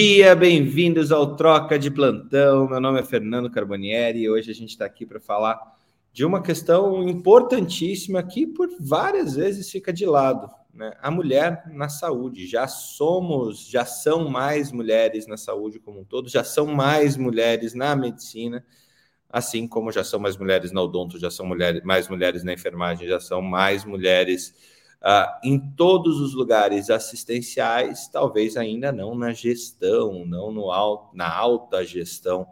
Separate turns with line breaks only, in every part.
Dia, bem-vindos ao Troca de Plantão. Meu nome é Fernando Carbonieri e hoje a gente está aqui para falar de uma questão importantíssima que por várias vezes fica de lado, né? A mulher na saúde. Já somos, já são mais mulheres na saúde como um todo, já são mais mulheres na medicina, assim como já são mais mulheres na odonto, já são mulheres, mais mulheres na enfermagem, já são mais mulheres Uh, em todos os lugares assistenciais, talvez ainda não na gestão, não no alto, na alta gestão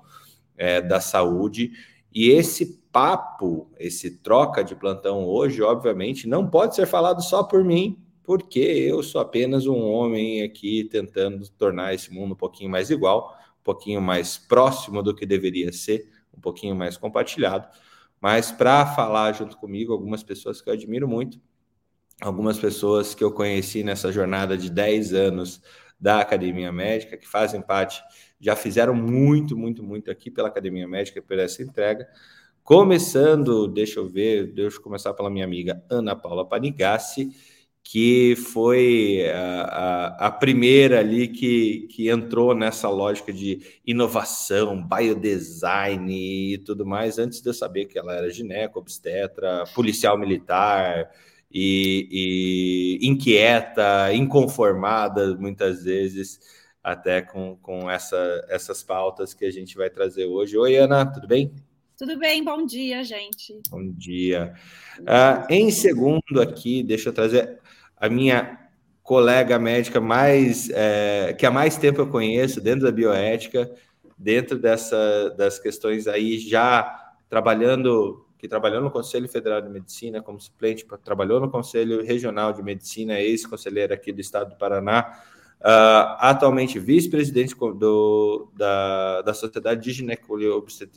é, da saúde. E esse papo, esse troca de plantão hoje, obviamente, não pode ser falado só por mim, porque eu sou apenas um homem aqui tentando tornar esse mundo um pouquinho mais igual, um pouquinho mais próximo do que deveria ser, um pouquinho mais compartilhado. Mas para falar junto comigo, algumas pessoas que eu admiro muito, algumas pessoas que eu conheci nessa jornada de 10 anos da Academia Médica, que fazem parte, já fizeram muito, muito, muito aqui pela Academia Médica por essa entrega. Começando, deixa eu ver, deixa eu começar pela minha amiga Ana Paula Panigassi, que foi a, a, a, primeira ali que, que entrou nessa lógica de inovação, biodesign e tudo mais, antes de eu saber que ela era gineco, obstetra, policial militar, e, e inquieta, inconformada muitas vezes, até com, com essa, essas pautas que a gente vai trazer hoje. Oi, Ana, tudo bem?
Tudo bem, bom dia, gente.
Bom dia. Uh, em segundo aqui, deixa eu trazer a minha colega médica mais é, que há mais tempo eu conheço dentro da bioética, dentro dessa, das questões aí já trabalhando que trabalhou no Conselho Federal de Medicina como suplente, trabalhou no Conselho Regional de Medicina, ex-conselheira aqui do Estado do Paraná, uh, atualmente vice-presidente da, da Sociedade de,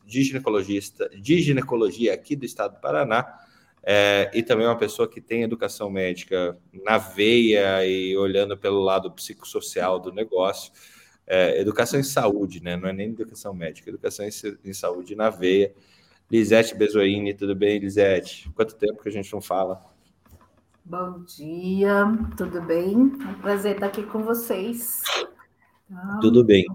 de, Ginecologista, de Ginecologia aqui do Estado do Paraná, é, e também uma pessoa que tem educação médica na veia e olhando pelo lado psicossocial do negócio. É, educação em saúde, né? Não é nem educação médica, educação em, em saúde na veia. Lisete Bezoini, tudo bem, Lisete? Quanto tempo que a gente não fala?
Bom dia, tudo bem? É um prazer estar aqui com vocês.
Então... Tudo bem.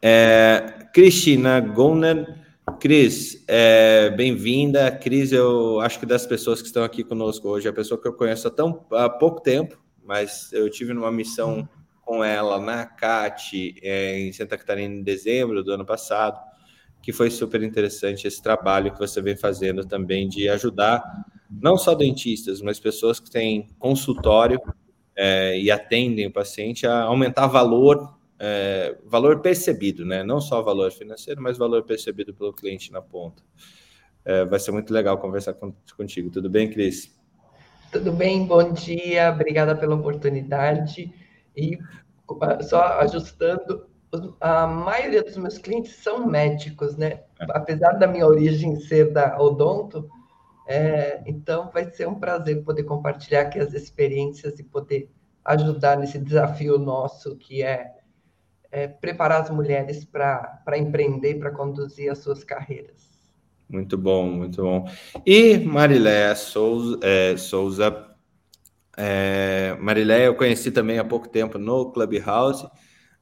É, Cristina Goner, Cris, é, bem-vinda. Cris, eu acho que das pessoas que estão aqui conosco hoje, é a pessoa que eu conheço há, tão, há pouco tempo, mas eu tive numa missão com ela na CAT é, em Santa Catarina em dezembro do ano passado que foi super interessante esse trabalho que você vem fazendo também de ajudar não só dentistas, mas pessoas que têm consultório é, e atendem o paciente a aumentar valor, é, valor percebido, né? Não só valor financeiro, mas valor percebido pelo cliente na ponta. É, vai ser muito legal conversar com, contigo. Tudo bem, Cris?
Tudo bem, bom dia, obrigada pela oportunidade. E só ajustando, a maioria dos meus clientes são médicos, né? É. Apesar da minha origem ser da odonto, é, então vai ser um prazer poder compartilhar aqui as experiências e poder ajudar nesse desafio nosso que é, é preparar as mulheres para empreender, para conduzir as suas carreiras.
Muito bom, muito bom. E Marilé Souza, é, Souza é, Marilé eu conheci também há pouco tempo no Clubhouse,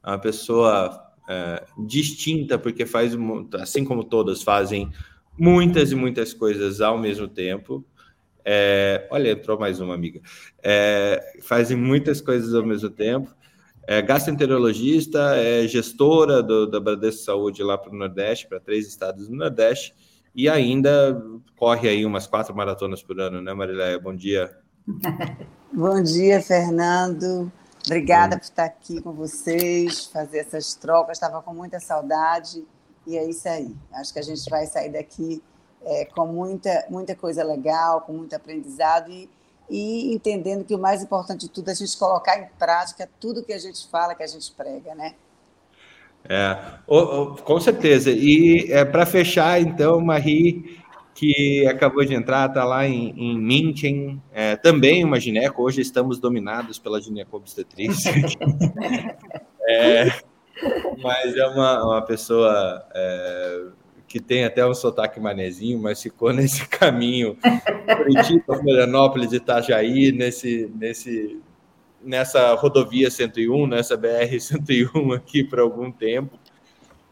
é uma pessoa é, distinta, porque faz, assim como todas fazem muitas e muitas coisas ao mesmo tempo. É, olha, entrou mais uma amiga. É, fazem muitas coisas ao mesmo tempo. É gastroenterologista, é gestora do, da Bradesco Saúde lá para o Nordeste, para três estados do Nordeste, e ainda corre aí umas quatro maratonas por ano, né, Mariléia? Bom dia.
Bom dia, Fernando. Obrigada por estar aqui com vocês, fazer essas trocas. Estava com muita saudade e é isso aí. Acho que a gente vai sair daqui é, com muita, muita coisa legal, com muito aprendizado e, e entendendo que o mais importante de tudo é a gente colocar em prática tudo que a gente fala, que a gente prega, né?
É, oh, oh, com certeza. E é, para fechar, então, Marie, que acabou de entrar, está lá em, em München, é, também uma gineco, hoje estamos dominados pela ginecobstetrícia. é, mas é uma, uma pessoa é, que tem até um sotaque manezinho, mas ficou nesse caminho, Curitiba, Florianópolis, Itajaí, nesse, nesse, nessa rodovia 101, nessa BR 101 aqui por algum tempo.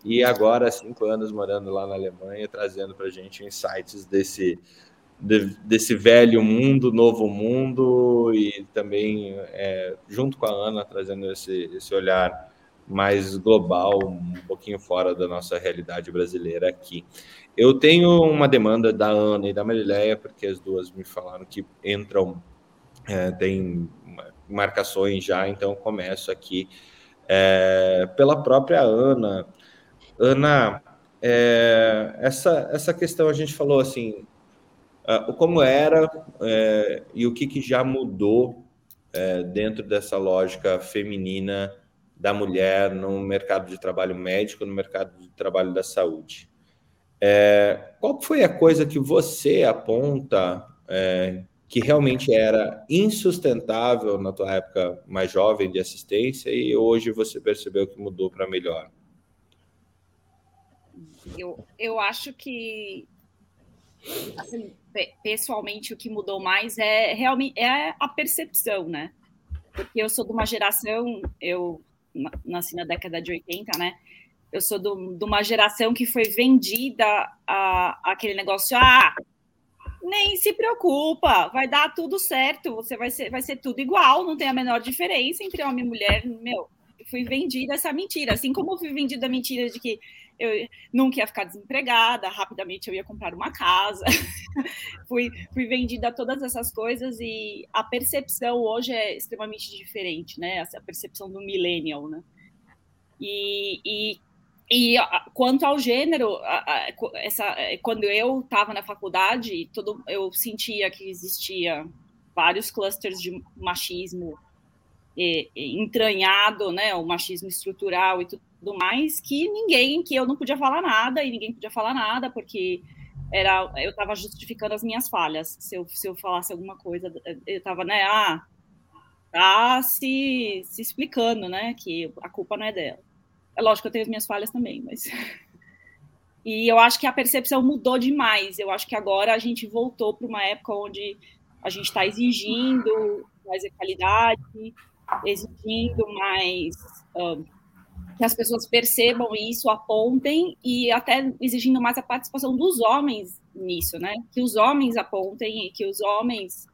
E agora, cinco anos morando lá na Alemanha, trazendo para a gente insights desse, de, desse velho mundo, novo mundo, e também, é, junto com a Ana, trazendo esse, esse olhar mais global, um pouquinho fora da nossa realidade brasileira aqui. Eu tenho uma demanda da Ana e da Marileia, porque as duas me falaram que entram, é, tem marcações já, então começo aqui é, pela própria Ana. Ana, é, essa, essa questão a gente falou assim, como era é, e o que, que já mudou é, dentro dessa lógica feminina da mulher no mercado de trabalho médico, no mercado de trabalho da saúde. É, qual foi a coisa que você aponta é, que realmente era insustentável na tua época mais jovem de assistência e hoje você percebeu que mudou para melhor?
Eu, eu acho que assim, pessoalmente o que mudou mais é realmente é a percepção, né? Porque eu sou de uma geração, eu nasci na década de 80, né? Eu sou do, de uma geração que foi vendida a, a aquele negócio, ah, nem se preocupa, vai dar tudo certo, você vai ser, vai ser tudo igual, não tem a menor diferença entre homem e mulher. Meu, fui vendida essa mentira, assim como fui vendida a mentira de que eu nunca ia ficar desempregada, rapidamente eu ia comprar uma casa. fui, fui vendida a todas essas coisas e a percepção hoje é extremamente diferente, né? Essa percepção do millennial, né? E, e, e quanto ao gênero, essa, quando eu estava na faculdade, todo, eu sentia que existia vários clusters de machismo entranhado, né, o machismo estrutural e tudo mais, que ninguém, que eu não podia falar nada e ninguém podia falar nada, porque era, eu estava justificando as minhas falhas. Se eu, se eu falasse alguma coisa, eu estava, né, ah, tá se, se explicando, né, que a culpa não é dela. É lógico que eu tenho as minhas falhas também, mas. E eu acho que a percepção mudou demais. Eu acho que agora a gente voltou para uma época onde a gente está exigindo mais equalidade, exigindo mais que as pessoas percebam isso, apontem e até exigindo mais a participação dos homens nisso, né? Que os homens apontem e que os homens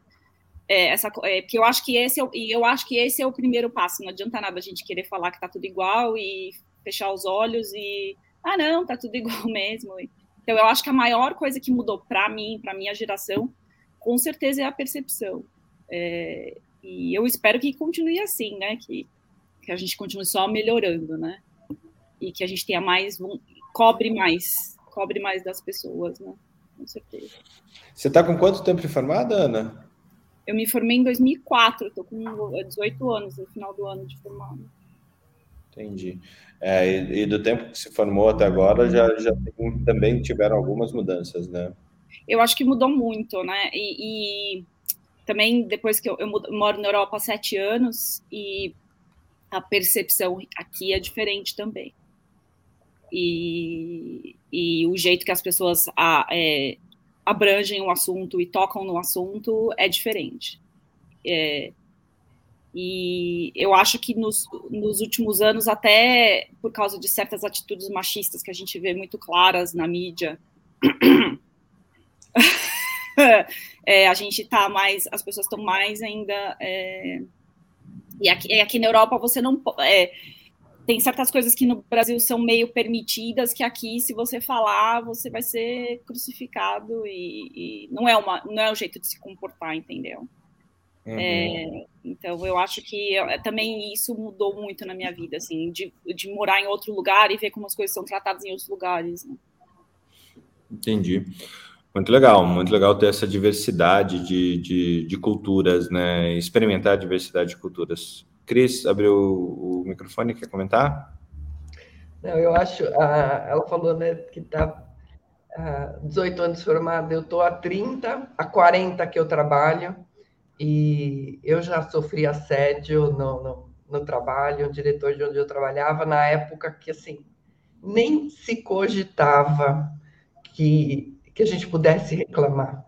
é, essa é, porque eu acho que esse é, eu acho que esse é o primeiro passo. Não adianta nada a gente querer falar que está tudo igual e fechar os olhos e ah não, tá tudo igual mesmo. Então eu acho que a maior coisa que mudou para mim, para minha geração, com certeza é a percepção. É, e eu espero que continue assim, né? Que, que a gente continue só melhorando, né? E que a gente tenha mais, cobre mais, cobre mais das pessoas, né? Com certeza.
Você está com quanto tempo de formada, Ana?
Eu me formei em 2004, estou com 18 anos no final do ano de formada.
Entendi. É, e, e, do tempo que se formou até agora, já, já tem, também tiveram algumas mudanças, né?
Eu acho que mudou muito, né? E, e também depois que eu, eu, moro na Europa há sete anos e a percepção aqui é diferente também. E, e o jeito que as pessoas a, é, abrangem o assunto e tocam no assunto é diferente. É, e eu acho que nos, nos últimos anos, até por causa de certas atitudes machistas que a gente vê muito claras na mídia, é, a gente está mais, as pessoas estão mais ainda. É, e aqui, aqui na Europa você não é, tem certas coisas que no Brasil são meio permitidas que aqui, se você falar, você vai ser crucificado e, e não é uma não é o jeito de se comportar, entendeu? Uhum. É, então eu acho que eu, também isso mudou muito na minha vida, assim, de, de morar em outro lugar e ver como as coisas são tratadas em outros lugares. Né?
Entendi. Muito legal, muito legal ter essa diversidade de, de, de culturas, né? Experimentar a diversidade de culturas. Cris, abriu o microfone, quer comentar?
Não, eu acho, a, ela falou né, que está 18 anos formada, eu estou há 30, há 40 que eu trabalho, e eu já sofri assédio no, no, no trabalho, o diretor de onde eu trabalhava, na época que, assim, nem se cogitava que que a gente pudesse reclamar,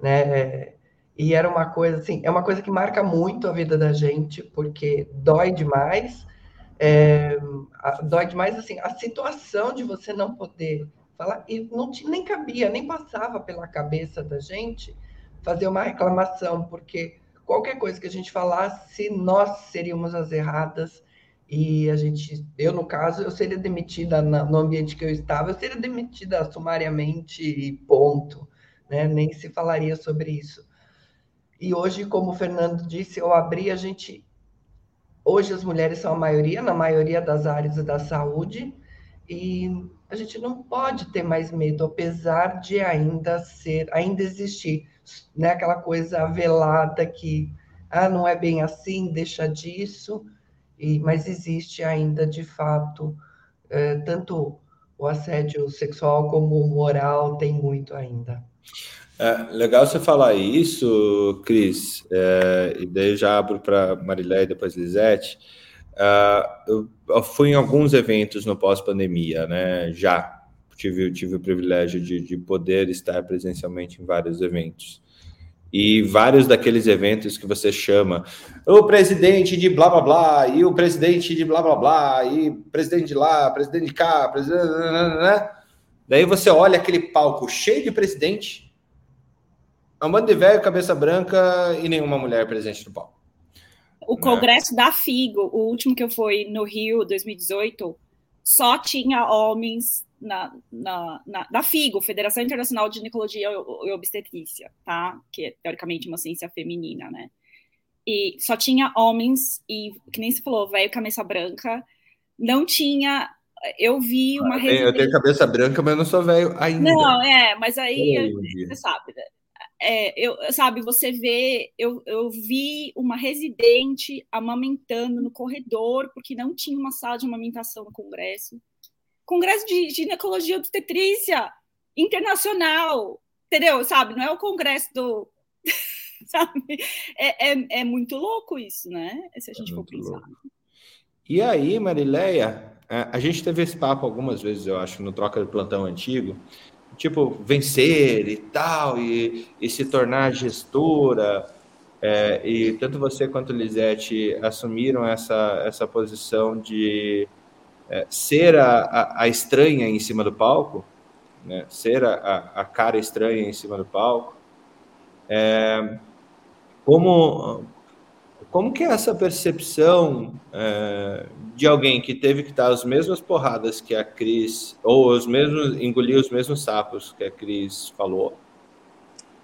né? E era uma coisa assim, é uma coisa que marca muito a vida da gente, porque dói demais. É, dói demais assim, a situação de você não poder falar, e não nem cabia, nem passava pela cabeça da gente fazer uma reclamação, porque qualquer coisa que a gente falasse, nós seríamos as erradas e a gente, eu no caso, eu seria demitida no ambiente que eu estava, eu seria demitida sumariamente e ponto, né? Nem se falaria sobre isso. E hoje, como o Fernando disse, eu abri a gente hoje as mulheres são a maioria na maioria das áreas da saúde e a gente não pode ter mais medo, apesar de ainda ser, ainda existir, né, aquela coisa velada que ah, não é bem assim, deixa disso e, mas existe ainda, de fato, é, tanto o assédio sexual como o moral tem muito ainda.
É, legal você falar isso, Cris, é, e daí eu já abro para Marilé e depois Lisete. Eu, eu, fui em alguns eventos no pós-pandemia, né? Já tive, tive o privilégio de, de poder estar presencialmente em vários eventos e vários daqueles eventos que você chama o presidente de blá blá blá, e o presidente de blá blá blá, e presidente de lá, presidente de cá, presidente. Né? Daí você olha aquele palco cheio de presidente, um bando de velho, cabeça branca e nenhuma mulher presente no palco.
O congresso da FIGO, o último que eu fui no Rio, 2018, só tinha homens na, na, na, da FIGO, Federação Internacional de Ginecologia e Obstetrícia, tá? Que é teoricamente uma ciência feminina, né? E só tinha homens, e que nem se falou, velho, cabeça branca, não tinha. Eu vi uma
ah, Eu tenho cabeça branca, mas eu não sou velho ainda.
Não, é, mas aí você sabe, né? É, eu, sabe, você vê, eu, eu vi uma residente amamentando no corredor, porque não tinha uma sala de amamentação no Congresso. Congresso de Ginecologia Obstetrícia Internacional, entendeu? Sabe? Não é o congresso do. Sabe? É, é, é muito louco isso, né? Se a gente é for pensar. Louco.
E aí, Marileia, é, a gente teve esse papo algumas vezes, eu acho, no Troca de Plantão Antigo, tipo, vencer e tal, e, e se tornar gestora. É, e tanto você quanto Lisete assumiram essa, essa posição de é, ser a, a, a, estranha em cima do palco, né? ser a, a, cara estranha em cima do palco, é, como, como que é essa percepção é, de alguém que teve que dar as mesmas porradas que a Cris, ou os mesmos, engolir os mesmos sapos que a Cris falou,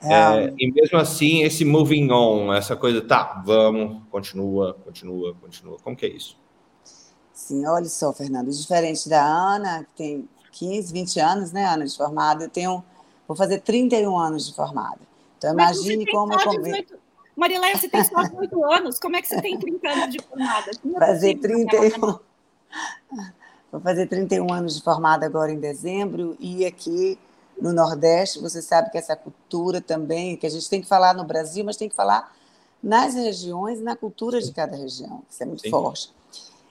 é. É, e mesmo assim, esse moving on, essa coisa, tá, vamos, continua, continua, continua. Como que é isso?
Sim, olha só, Fernando, diferente da Ana, que tem 15, 20 anos, né, Ana, de formada, eu tenho, vou fazer 31 anos de formada. Então, imagine como eu.
Marileia, você tem só 8 anos, como é que você tem 30 anos de formada?
Fazer 31... Vou fazer 31 anos de formada agora em dezembro, e aqui no Nordeste, você sabe que essa cultura também, que a gente tem que falar no Brasil, mas tem que falar nas regiões, na cultura de cada região, isso é muito Sim. forte.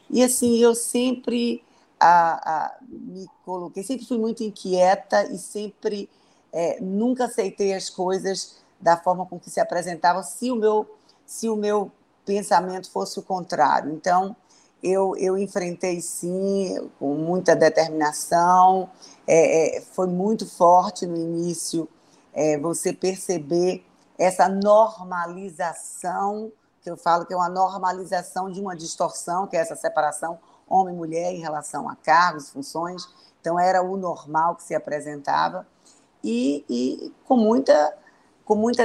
E assim, eu sempre a, a, me coloquei, sempre fui muito inquieta e sempre é, nunca aceitei as coisas da forma com que se apresentavam, se o meu, se o meu pensamento fosse o contrário. Então, eu, eu enfrentei sim, com muita determinação, é, é, foi muito forte no início é, você perceber essa normalização que eu falo que é uma normalização de uma distorção, que é essa separação homem-mulher em relação a cargos, funções. Então, era o normal que se apresentava, e, e com, muita, com muita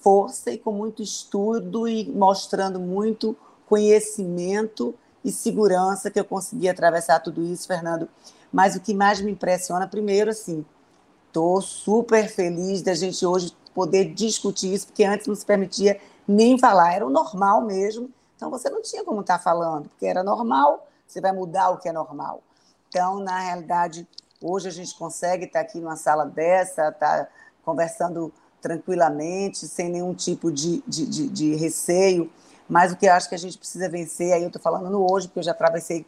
força e com muito estudo e mostrando muito conhecimento e segurança que eu consegui atravessar tudo isso, Fernando. Mas o que mais me impressiona, primeiro, assim, estou super feliz da gente hoje poder discutir isso, porque antes não se permitia nem falar, era o normal mesmo. Então você não tinha como estar falando, porque era normal, você vai mudar o que é normal. Então, na realidade, hoje a gente consegue estar aqui numa sala dessa, estar tá conversando tranquilamente, sem nenhum tipo de, de, de, de receio. Mas o que eu acho que a gente precisa vencer, aí eu estou falando no hoje, porque eu já atravessei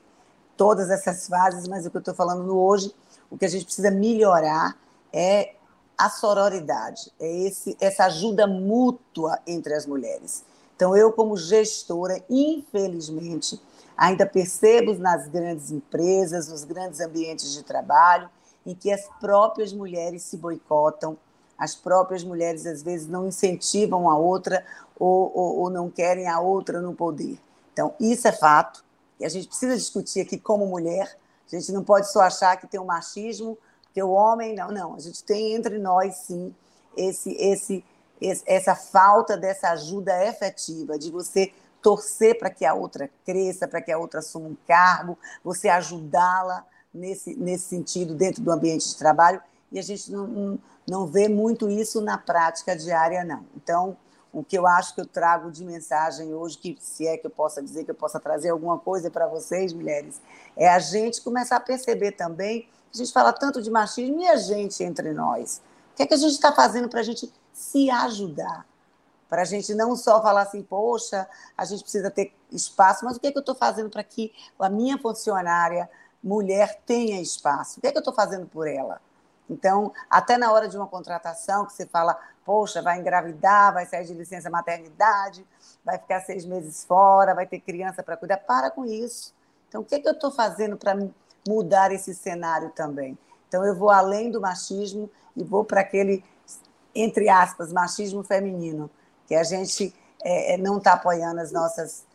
todas essas fases, mas o que eu estou falando no hoje, o que a gente precisa melhorar é a sororidade, é esse, essa ajuda mútua entre as mulheres. Então, eu, como gestora, infelizmente, ainda percebo nas grandes empresas, nos grandes ambientes de trabalho, em que as próprias mulheres se boicotam, as próprias mulheres às vezes não incentivam a outra ou, ou, ou não querem a outra no poder. Então, isso é fato, e a gente precisa discutir aqui como mulher. A gente não pode só achar que tem um machismo, que o homem. Não, não. A gente tem entre nós, sim, esse, esse, esse essa falta dessa ajuda efetiva, de você torcer para que a outra cresça, para que a outra assuma um cargo, você ajudá-la nesse, nesse sentido dentro do ambiente de trabalho. E a gente não, não, vê muito isso na prática diária, não. Então, o que eu acho que eu trago de mensagem hoje, que se é que eu possa dizer que eu possa trazer alguma coisa para vocês, mulheres, é a gente começar a perceber também, a gente fala tanto de machismo e a gente entre nós. O que é que a gente está fazendo para a gente se ajudar? Para a gente não só falar assim, poxa, a gente precisa ter espaço, mas o que é que eu estou fazendo para que a minha funcionária mulher tenha espaço? O que é que eu estou fazendo por ela? Então, até na hora de uma contratação, que você fala, poxa, vai engravidar, vai sair de licença maternidade, vai ficar seis meses fora, vai ter criança para cuidar, para com isso. Então, o que, é que eu estou fazendo para mudar esse cenário também? Então, eu vou além do machismo e vou para aquele, entre aspas, machismo feminino, que a gente é, é não está apoiando as nossas,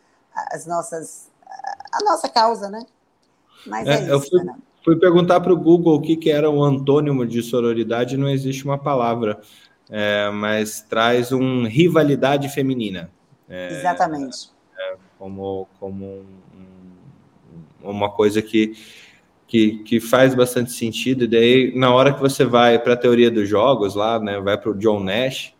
as nossas, a nossa causa, né?
Mas é, é isso, eu fui, Fui perguntar para o Google o que, que era um antônimo de sororidade, não existe uma palavra, é, mas traz um rivalidade feminina.
É, Exatamente.
É, como como um, uma coisa que, que, que faz bastante sentido. E daí, na hora que você vai para a teoria dos jogos, lá, né, vai para o John Nash,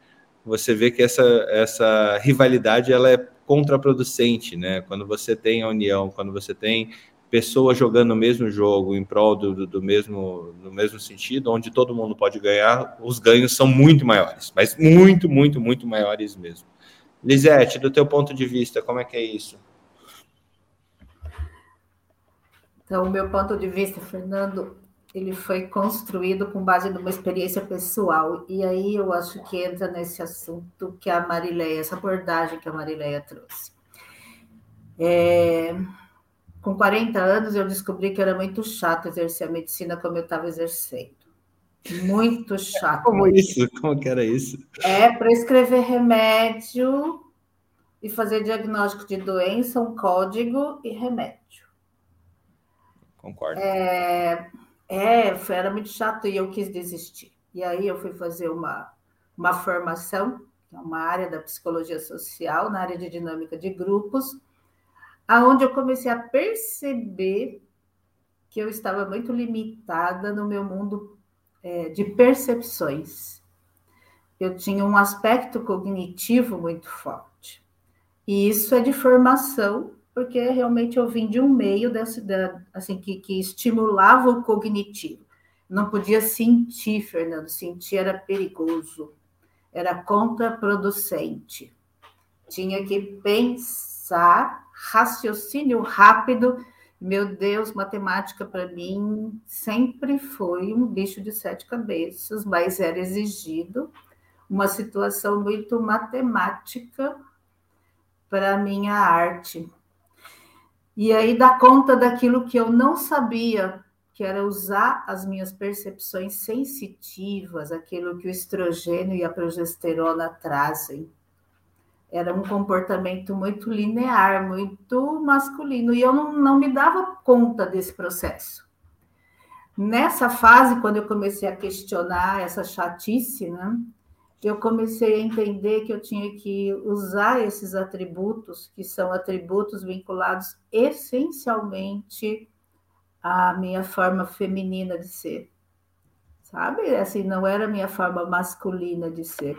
você vê que essa, essa rivalidade ela é contraproducente, né? Quando você tem a união, quando você tem pessoas jogando o mesmo jogo em prol do, do, mesmo, no mesmo sentido, onde todo mundo pode ganhar, os ganhos são muito maiores, mas muito, muito, muito maiores mesmo. Lisete, do teu ponto de vista, como é que é isso?
Então, o meu ponto de vista, Fernando, ele foi construído com base numa experiência pessoal. E aí eu acho que entra nesse assunto que a Marileia, essa abordagem que a Marileia trouxe. É, com 40 anos, eu descobri que era muito chato exercer a medicina como eu estava exercendo. Muito chato.
Como isso? Como que era isso?
É, prescrever remédio e fazer diagnóstico de doença, um código e remédio.
Concordo.
É, é, era muito chato e eu quis desistir. E aí eu fui fazer uma, uma formação, que é uma área da psicologia social, na área de dinâmica de grupos, aonde eu comecei a perceber que eu estava muito limitada no meu mundo é, de percepções. Eu tinha um aspecto cognitivo muito forte. E isso é de formação, porque realmente eu vim de um meio desse, da, assim, que, que estimulava o cognitivo. Não podia sentir, Fernando, sentir era perigoso, era contraproducente. Tinha que pensar raciocínio rápido. Meu Deus, matemática para mim sempre foi um bicho de sete cabeças, mas era exigido uma situação muito matemática para minha arte. E aí dá conta daquilo que eu não sabia, que era usar as minhas percepções sensitivas, aquilo que o estrogênio e a progesterona trazem era um comportamento muito linear, muito masculino, e eu não, não me dava conta desse processo. Nessa fase, quando eu comecei a questionar essa chatice, né, eu comecei a entender que eu tinha que usar esses atributos, que são atributos vinculados essencialmente à minha forma feminina de ser. Sabe? Assim, não era a minha forma masculina de ser.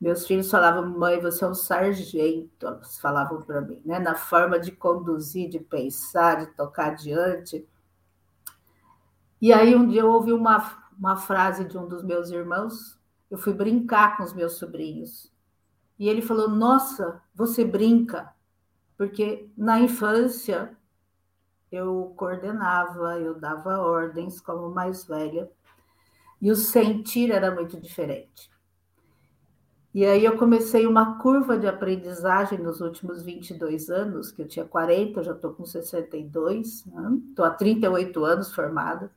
Meus filhos falavam, mãe, você é um sargento, elas falavam para mim, né? Na forma de conduzir, de pensar, de tocar adiante. E aí um dia eu ouvi uma, uma frase de um dos meus irmãos, eu fui brincar com os meus sobrinhos. E ele falou: Nossa, você brinca, porque na infância eu coordenava, eu dava ordens como mais velha. e o sentir era muito diferente. E aí eu comecei uma curva de aprendizagem nos últimos 22 anos, que eu tinha 40, eu já estou com 62, estou né? há 38 anos formada.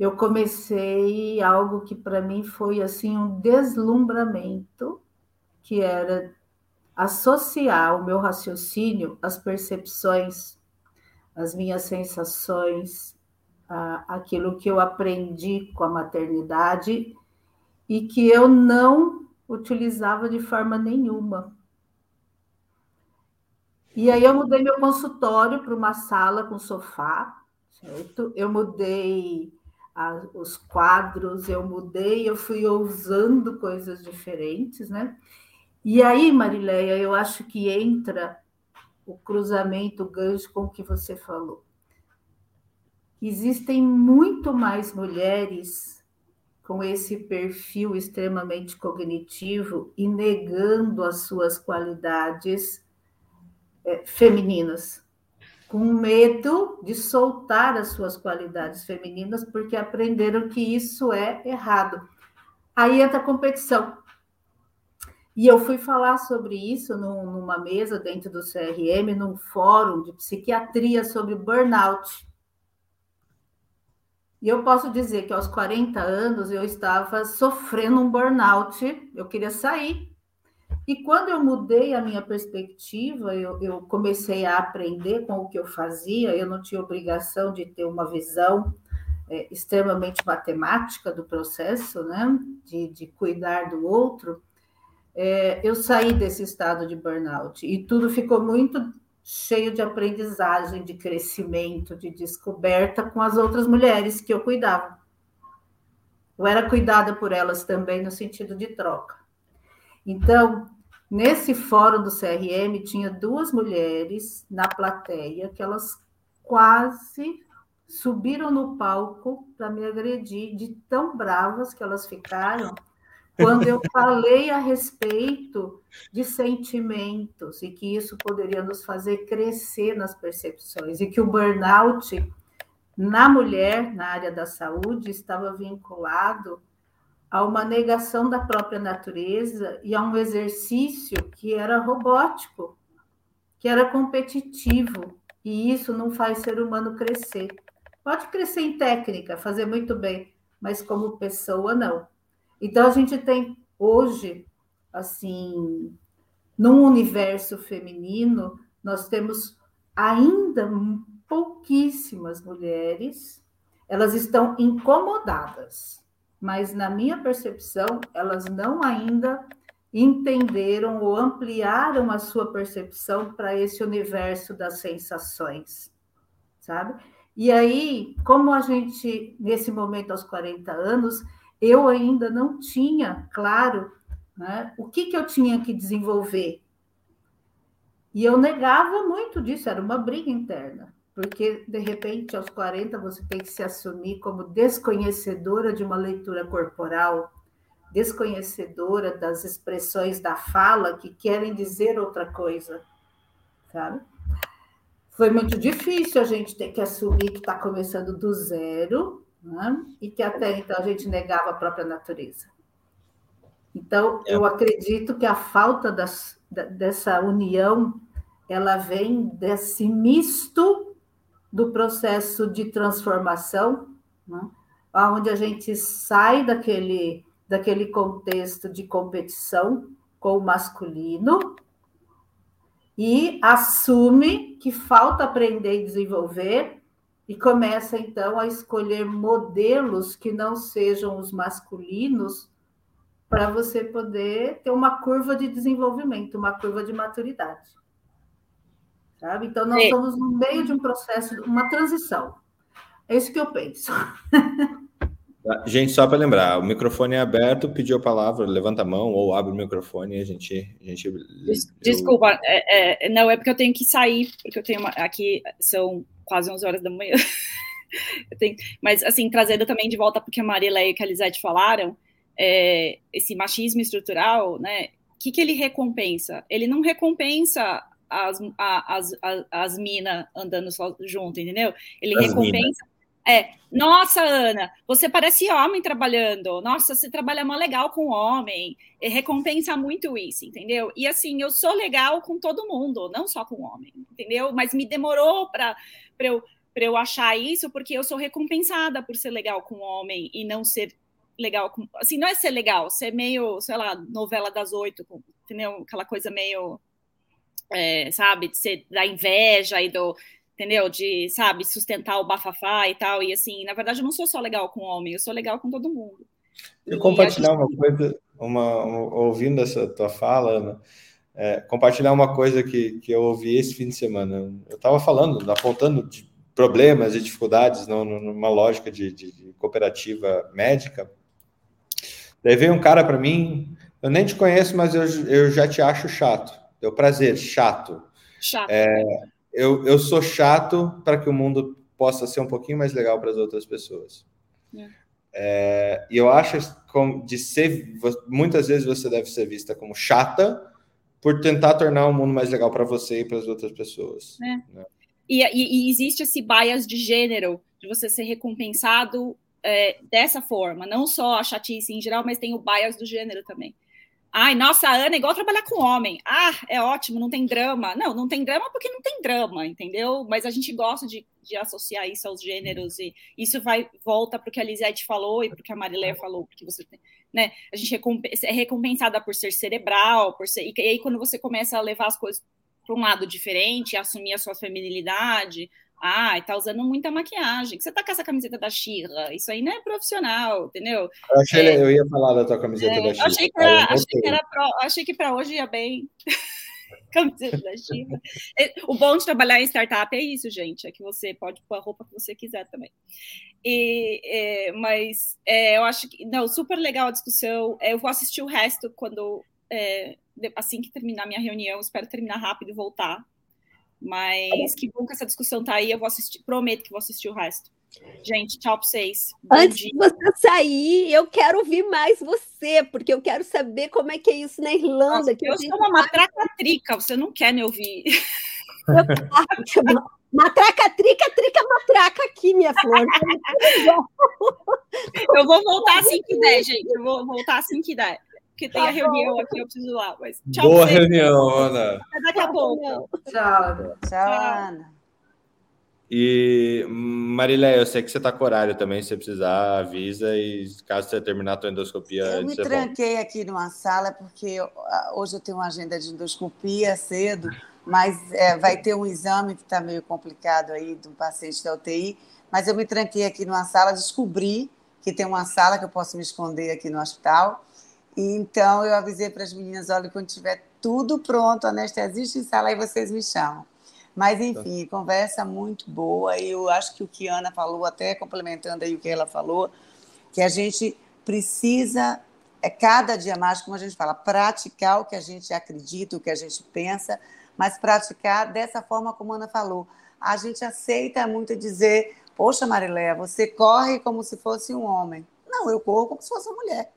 Eu comecei algo que para mim foi assim um deslumbramento, que era associar o meu raciocínio às percepções, às minhas sensações, aquilo que eu aprendi com a maternidade e que eu não utilizava de forma nenhuma. E aí eu mudei meu consultório para uma sala com sofá, certo? Eu mudei a, os quadros, eu mudei, eu fui ousando coisas diferentes, né? E aí, Marileia, eu acho que entra o cruzamento, o gancho com o que você falou. Existem muito mais mulheres com esse perfil extremamente cognitivo e negando as suas qualidades é, femininas, com medo de soltar as suas qualidades femininas, porque aprenderam que isso é errado. Aí entra a competição. E eu fui falar sobre isso numa mesa dentro do CRM, num fórum de psiquiatria sobre burnout. E eu posso dizer que aos 40 anos eu estava sofrendo um burnout, eu queria sair. E quando eu mudei a minha perspectiva, eu, eu comecei a aprender com o que eu fazia, eu não tinha obrigação de ter uma visão é, extremamente matemática do processo, né? de, de cuidar do outro. É, eu saí desse estado de burnout e tudo ficou muito cheio de aprendizagem, de crescimento, de descoberta com as outras mulheres que eu cuidava. Eu era cuidada por elas também no sentido de troca. Então, nesse fórum do CRM, tinha duas mulheres na plateia que elas quase subiram no palco para me agredir, de tão bravas que elas ficaram quando eu falei a respeito de sentimentos e que isso poderia nos fazer crescer nas percepções e que o burnout na mulher, na área da saúde, estava vinculado a uma negação da própria natureza e a um exercício que era robótico, que era competitivo, e isso não faz ser humano crescer. Pode crescer em técnica, fazer muito bem, mas como pessoa, não. Então, a gente tem hoje, assim, num universo feminino, nós temos ainda pouquíssimas mulheres, elas estão incomodadas, mas na minha percepção, elas não ainda entenderam ou ampliaram a sua percepção para esse universo das sensações, sabe? E aí, como a gente, nesse momento, aos 40 anos, eu ainda não tinha claro né, o que, que eu tinha que desenvolver. E eu negava muito disso, era uma briga interna, porque de repente, aos 40, você tem que se assumir como desconhecedora de uma leitura corporal, desconhecedora das expressões da fala que querem dizer outra coisa, sabe? Foi muito difícil a gente ter que assumir que está começando do zero né? e que até então a gente negava a própria natureza. Então, é. eu acredito que a falta das, dessa união, ela vem desse misto do processo de transformação, né? onde a gente sai daquele, daquele contexto de competição com o masculino e assume que falta aprender e desenvolver e começa então a escolher modelos que não sejam os masculinos para você poder ter uma curva de desenvolvimento, uma curva de maturidade. Sabe? Então nós estamos no meio de um processo, uma transição. É isso que eu penso.
Gente, só para lembrar, o microfone é aberto, pediu a palavra, levanta a mão ou abre o microfone e a gente. A gente
Desculpa, eu... é, é, não, é porque eu tenho que sair, porque eu tenho uma, aqui são quase 11 horas da manhã. tenho, mas, assim, trazendo também de volta porque a Marília e a Elisete falaram, é, esse machismo estrutural, né? O que, que ele recompensa? Ele não recompensa as, as, as, as minas andando só junto, entendeu? Ele as recompensa. Mina. É, nossa, Ana, você parece homem trabalhando. Nossa, você trabalha mó legal com homem. E recompensa muito isso, entendeu? E assim, eu sou legal com todo mundo, não só com homem, entendeu? Mas me demorou para eu, eu achar isso, porque eu sou recompensada por ser legal com homem e não ser legal com. Assim, não é ser legal, ser meio, sei lá, novela das oito, entendeu? Aquela coisa meio. É, sabe, de ser da inveja e do entendeu? De, sabe, sustentar o bafafá e tal. E assim, na verdade, eu não sou só legal com homem, eu sou legal com todo mundo.
Eu compartilhar gente... uma coisa, uma, uma, ouvindo essa tua fala, Ana, é, compartilhar uma coisa que, que eu ouvi esse fim de semana. Eu estava falando, apontando de problemas e dificuldades não, numa lógica de, de, de cooperativa médica. Daí veio um cara para mim, eu nem te conheço, mas eu, eu já te acho chato. Deu prazer, chato.
Chato.
É, eu, eu sou chato para que o mundo possa ser um pouquinho mais legal para as outras pessoas. É. É, e eu acho de ser muitas vezes você deve ser vista como chata por tentar tornar o mundo mais legal para você e para as outras pessoas.
É. Né? E, e, e, existe esse bias de gênero de você ser recompensado é, dessa forma, não só a chatice em geral, mas tem o bias do gênero também. Ai, nossa, a Ana é igual trabalhar com homem. Ah, é ótimo, não tem drama. Não, não tem drama porque não tem drama, entendeu? Mas a gente gosta de, de associar isso aos gêneros e isso vai volta para o que a Lisette falou e para o que a Marilé falou, porque você né? A gente é recompensada por ser cerebral, por ser. E aí, quando você começa a levar as coisas para um lado diferente, assumir a sua feminilidade, ah, tá usando muita maquiagem. Você tá com essa camiseta da Xirra. Isso aí não é profissional, entendeu?
Eu, achei, é, eu ia falar da tua camiseta é, da Xirra.
Achei que, pra, achei que, era pro, achei que para hoje ia bem. camiseta da Xirra. É, o bom de trabalhar em startup é isso, gente. É que você pode pôr a roupa que você quiser também. E, é, mas é, eu acho que. Não, super legal a discussão. É, eu vou assistir o resto quando. Assim que terminar minha reunião, espero terminar rápido e voltar mas que bom que essa discussão tá aí. Eu vou assistir, prometo que vou assistir o resto. Gente, tchau para vocês.
Bom Antes dia. de você sair, eu quero ouvir mais você, porque eu quero saber como é que é isso na Irlanda. Nossa,
que eu sou uma matraca-trica, você não quer me ouvir.
Matraca-trica, trica matraca aqui, minha flor.
eu vou voltar assim que der, gente. Eu vou voltar assim que der porque tem tá a reunião aqui, eu preciso ir lá. Mas tchau
Boa reunião, Ana.
Até daqui a pouco.
Tchau.
Tchau, Ana.
E Marilé, eu sei que você está com horário também, se você precisar, avisa e caso você terminar a tua endoscopia.
Eu me tranquei volta. aqui numa sala porque hoje eu tenho uma agenda de endoscopia cedo, mas é, vai ter um exame que está meio complicado aí de um paciente da UTI, mas eu me tranquei aqui numa sala, descobri que tem uma sala que eu posso me esconder aqui no hospital então eu avisei para as meninas: olha, quando tiver tudo pronto, anestesista em sala, aí vocês me chamam. Mas, tá. enfim, conversa muito boa. E eu acho que o que a Ana falou, até complementando aí o que ela falou, que a gente precisa, é cada dia mais, como a gente fala, praticar o que a gente acredita, o que a gente pensa, mas praticar dessa forma como a Ana falou. A gente aceita muito dizer, poxa, Marilé, você corre como se fosse um homem. Não, eu corro como se fosse uma mulher.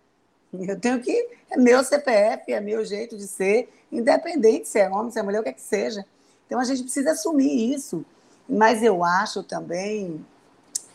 Eu tenho que. É meu CPF, é meu jeito de ser, independente se é homem, se é mulher, o que é que seja. Então a gente precisa assumir isso. Mas eu acho também,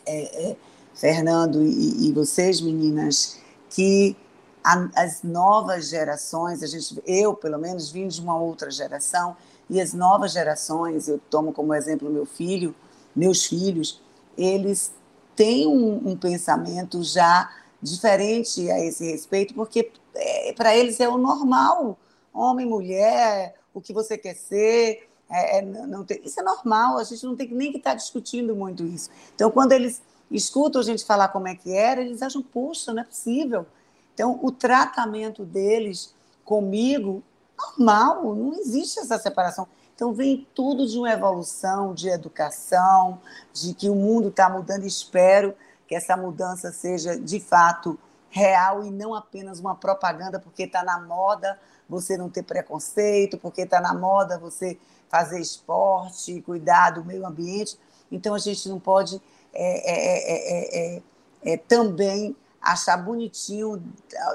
é, é, Fernando e, e, vocês, meninas, que a, as novas gerações, a gente, eu pelo menos vim de uma outra geração, e as novas gerações, eu tomo como exemplo meu filho, meus filhos, eles têm um, um pensamento já diferente a esse respeito, porque é, para eles é o normal, homem, mulher, o que você quer ser, é, é tem, isso é normal, a gente não tem nem que estar tá discutindo muito isso. Então, quando eles escutam a gente falar como é que era, eles acham, poxa, não é possível. Então, o tratamento deles comigo, normal, não existe essa separação. Então, vem tudo de uma evolução, de educação, de que o mundo está mudando, espero que essa mudança seja de fato real e não apenas uma propaganda, porque está na moda você não ter preconceito, porque está na moda você fazer esporte, cuidar do meio ambiente. Então a gente não pode é, é, é, também achar bonitinho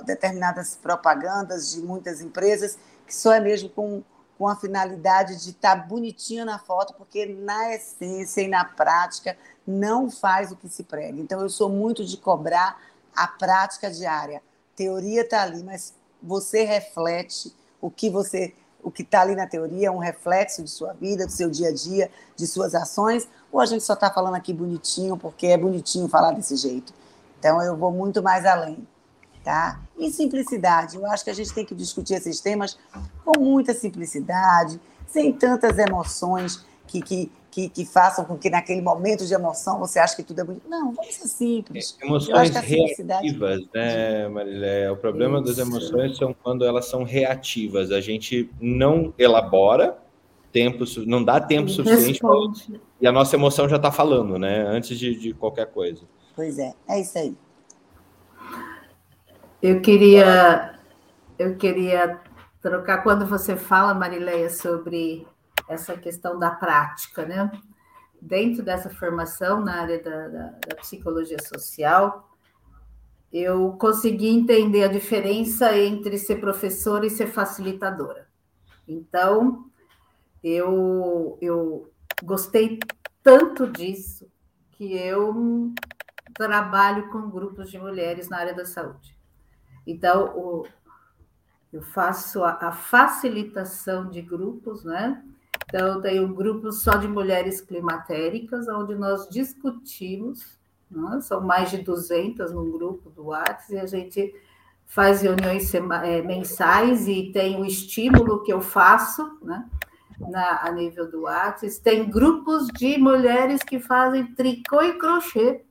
determinadas propagandas de muitas empresas que só é mesmo com com a finalidade de estar tá bonitinho na foto, porque na essência e na prática não faz o que se prega. Então, eu sou muito de cobrar a prática diária. Teoria está ali, mas você reflete o que você o que está ali na teoria é um reflexo de sua vida, do seu dia a dia, de suas ações, ou a gente só está falando aqui bonitinho porque é bonitinho falar desse jeito. Então eu vou muito mais além, tá? E simplicidade, eu acho que a gente tem que discutir esses temas com muita simplicidade, sem tantas emoções que, que, que, que, façam com que naquele momento de emoção você ache que tudo é bonito. Não, vamos ser simples.
É, emoções reativas, né, Marilé? O problema Isso. das emoções são quando elas são reativas. A gente não elabora tempo, não dá tempo suficiente pra... e a nossa emoção já está falando, né? Antes de, de qualquer coisa.
Pois é, é isso aí.
Eu queria, eu queria trocar quando você fala, Marileia, sobre essa questão da prática, né? Dentro dessa formação na área da, da, da psicologia social, eu consegui entender a diferença entre ser professora e ser facilitadora. Então, eu, eu gostei tanto disso que eu trabalho com grupos de mulheres na área da saúde. Então, o, eu faço a, a facilitação de grupos, né? Então, tem um grupo só de mulheres climatéricas, onde nós discutimos, né? são mais de 200 no grupo do WhatsApp, e a gente faz reuniões é, mensais e tem o estímulo que eu faço, né? Na, a nível do WhatsApp. Tem grupos de mulheres que fazem tricô e crochê.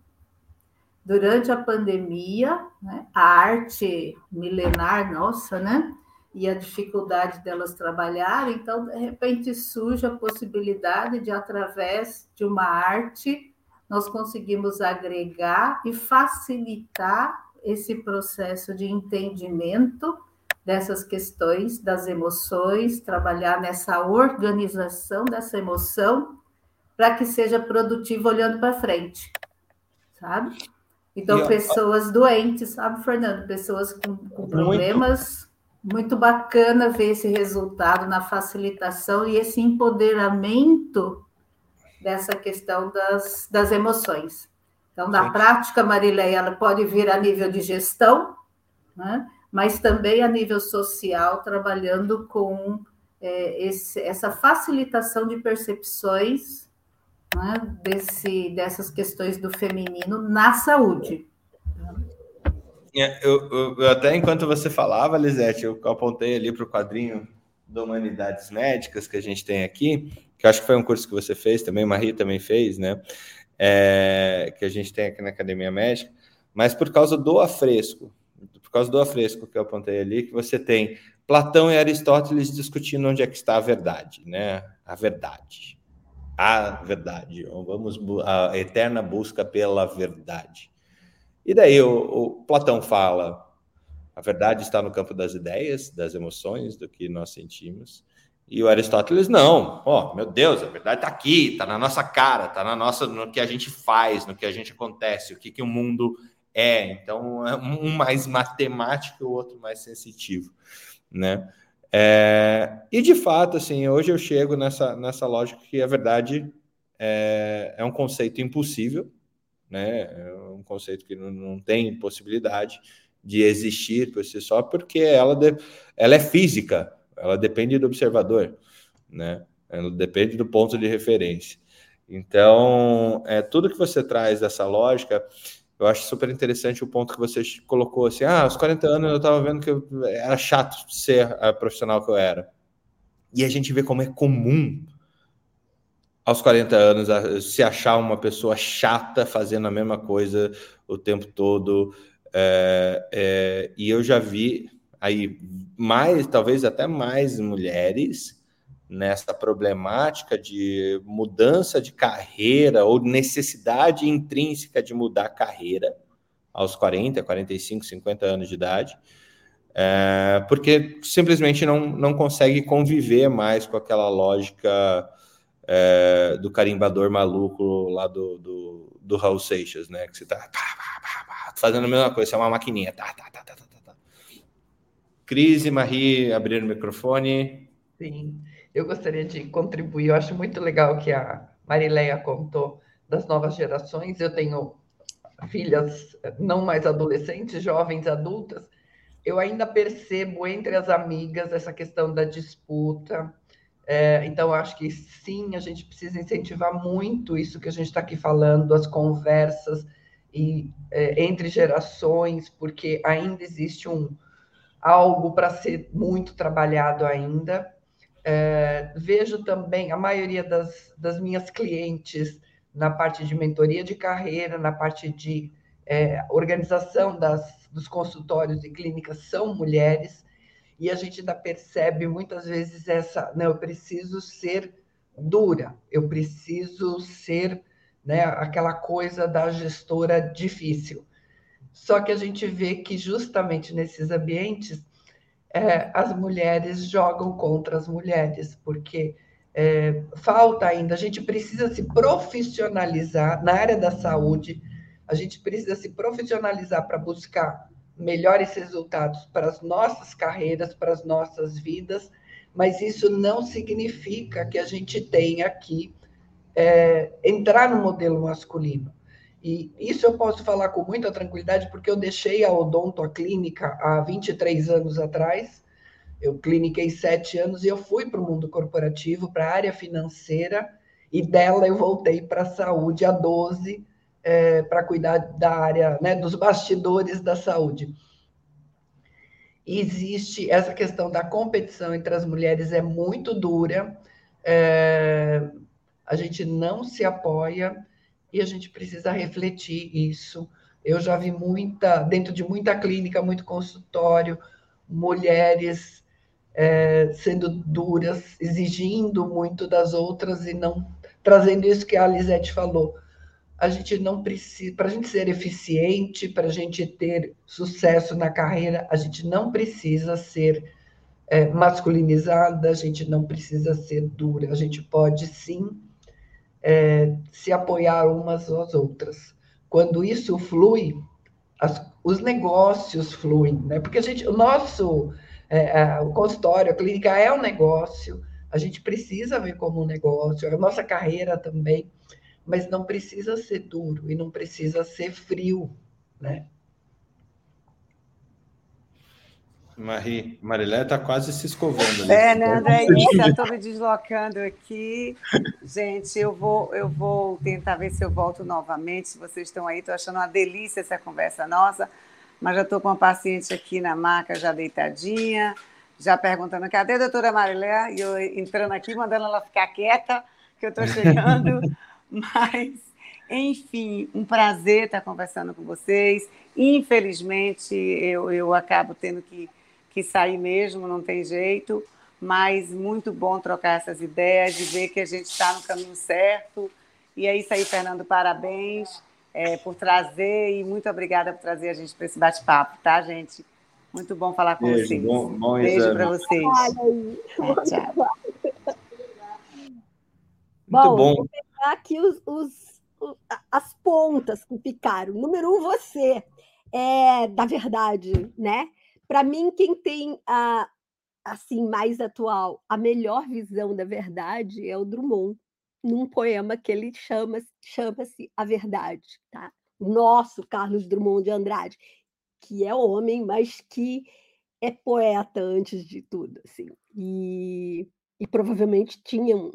Durante a pandemia, né? a arte milenar nossa, né? e a dificuldade delas trabalharem, então, de repente, surge a possibilidade de, através de uma arte, nós conseguimos agregar e facilitar esse processo de entendimento dessas questões das emoções, trabalhar nessa organização dessa emoção para que seja produtivo olhando para frente, sabe? Então, pessoas doentes, sabe, Fernando? Pessoas com, com problemas muito bacana ver esse resultado na facilitação e esse empoderamento dessa questão das, das emoções. Então, na Sim. prática, Marileia, ela pode vir a nível de gestão, né? mas também a nível social, trabalhando com é, esse, essa facilitação de percepções né? Desse, dessas questões do feminino na saúde.
É, eu, eu, eu, até enquanto você falava, Lisete, eu apontei ali para o quadrinho de Humanidades Médicas que a gente tem aqui, que acho que foi um curso que você fez também, Marie também fez, né? É, que a gente tem aqui na Academia Médica, mas por causa do afresco, por causa do afresco que eu apontei ali, que você tem Platão e Aristóteles discutindo onde é que está a verdade, né? A verdade. A verdade. Vamos a eterna busca pela verdade. E daí o, o, Platão fala: a verdade está no campo das ideias, das emoções, do que nós sentimos. E o Aristóteles, não, ó, oh, meu Deus, a verdade está aqui, está na nossa cara, está na nossa, no que a gente faz, no que a gente acontece, o que, que o mundo é. Então, é um mais matemático o outro mais sensitivo, né? É, e de fato, assim, hoje eu chego nessa, nessa lógica que a verdade é, é um conceito impossível, né? É um conceito que não, não tem possibilidade de existir por si só, porque ela, de, ela é física, ela depende do observador, né? Ela depende do ponto de referência. Então, é tudo que você traz dessa lógica, eu acho super interessante o ponto que você colocou assim: ah, aos 40 anos eu estava vendo que era chato ser a profissional que eu era. E a gente vê como é comum aos 40 anos, se achar uma pessoa chata fazendo a mesma coisa o tempo todo. É, é, e eu já vi aí mais, talvez até mais mulheres nessa problemática de mudança de carreira ou necessidade intrínseca de mudar carreira aos 40, 45, 50 anos de idade, é, porque simplesmente não, não consegue conviver mais com aquela lógica é, do carimbador maluco lá do, do, do Raul Seixas, né? Que você tá fazendo a mesma coisa, você é uma maquininha. Tá, tá, tá, tá, tá, tá. Cris Marie abriram o microfone.
Sim. Eu gostaria de contribuir. Eu acho muito legal que a Marileia contou das novas gerações. Eu tenho filhas não mais adolescentes, jovens adultas. Eu ainda percebo entre as amigas essa questão da disputa. É, então, acho que sim, a gente precisa incentivar muito isso que a gente está aqui falando, as conversas e é, entre gerações, porque ainda existe um algo para ser muito trabalhado ainda. É, vejo também a maioria das, das minhas clientes na parte de mentoria de carreira, na parte de é, organização das, dos consultórios e clínicas são mulheres, e a gente ainda percebe muitas vezes essa, eu preciso ser dura, eu preciso ser né, aquela coisa da gestora difícil. Só que a gente vê que justamente nesses ambientes é, as mulheres jogam contra as mulheres, porque é, falta ainda, a gente precisa se profissionalizar na área da saúde, a gente precisa se profissionalizar para buscar melhores resultados para as nossas carreiras, para as nossas vidas, mas isso não significa que a gente tenha que é, entrar no modelo masculino. E isso eu posso falar com muita tranquilidade, porque eu deixei a Odonto, a clínica, há 23 anos atrás. Eu cliniquei sete anos e eu fui para o mundo corporativo, para a área financeira, e dela eu voltei para a saúde há 12, é, para cuidar da área, né, dos bastidores da saúde. Existe essa questão da competição entre as mulheres é muito dura, é, a gente não se apoia e a gente precisa refletir isso. Eu já vi muita, dentro de muita clínica, muito consultório, mulheres é, sendo duras, exigindo muito das outras e não trazendo isso que a Lisete falou. A gente não precisa, para a gente ser eficiente, para a gente ter sucesso na carreira, a gente não precisa ser é, masculinizada, a gente não precisa ser dura, a gente pode sim é, se apoiar umas às outras. Quando isso flui, as, os negócios fluem, né? Porque a gente, o nosso é, é, o consultório, a clínica é um negócio, a gente precisa ver como um negócio, a nossa carreira também, mas não precisa ser duro e não precisa ser frio, né?
Marie, Marilé está quase se escovando.
Ali. É isso, estou me deslocando aqui. Gente, eu vou, eu vou tentar ver se eu volto novamente. Se vocês estão aí, estou achando uma delícia essa conversa nossa, mas já estou com uma paciente aqui na maca, já deitadinha, já perguntando: cadê a doutora Marilé? E eu entrando aqui, mandando ela ficar quieta, que eu estou chegando. mas, enfim, um prazer estar conversando com vocês. Infelizmente, eu, eu acabo tendo que que sair mesmo, não tem jeito, mas muito bom trocar essas ideias, de ver que a gente está no caminho certo. E é isso aí, Fernando, parabéns é, por trazer e muito obrigada por trazer a gente para esse bate-papo, tá, gente? Muito bom falar com
Beijo,
vocês.
Bom, bom
Beijo para vocês.
É,
tchau.
Muito bom. bom. Vou pegar aqui os, os, as pontas que ficaram. Número um, você. É, da verdade, né? Para mim, quem tem a assim mais atual a melhor visão da verdade é o Drummond, num poema que ele chama chama-se A Verdade, tá? Nosso Carlos Drummond de Andrade, que é homem, mas que é poeta antes de tudo, assim. E, e provavelmente tinha um,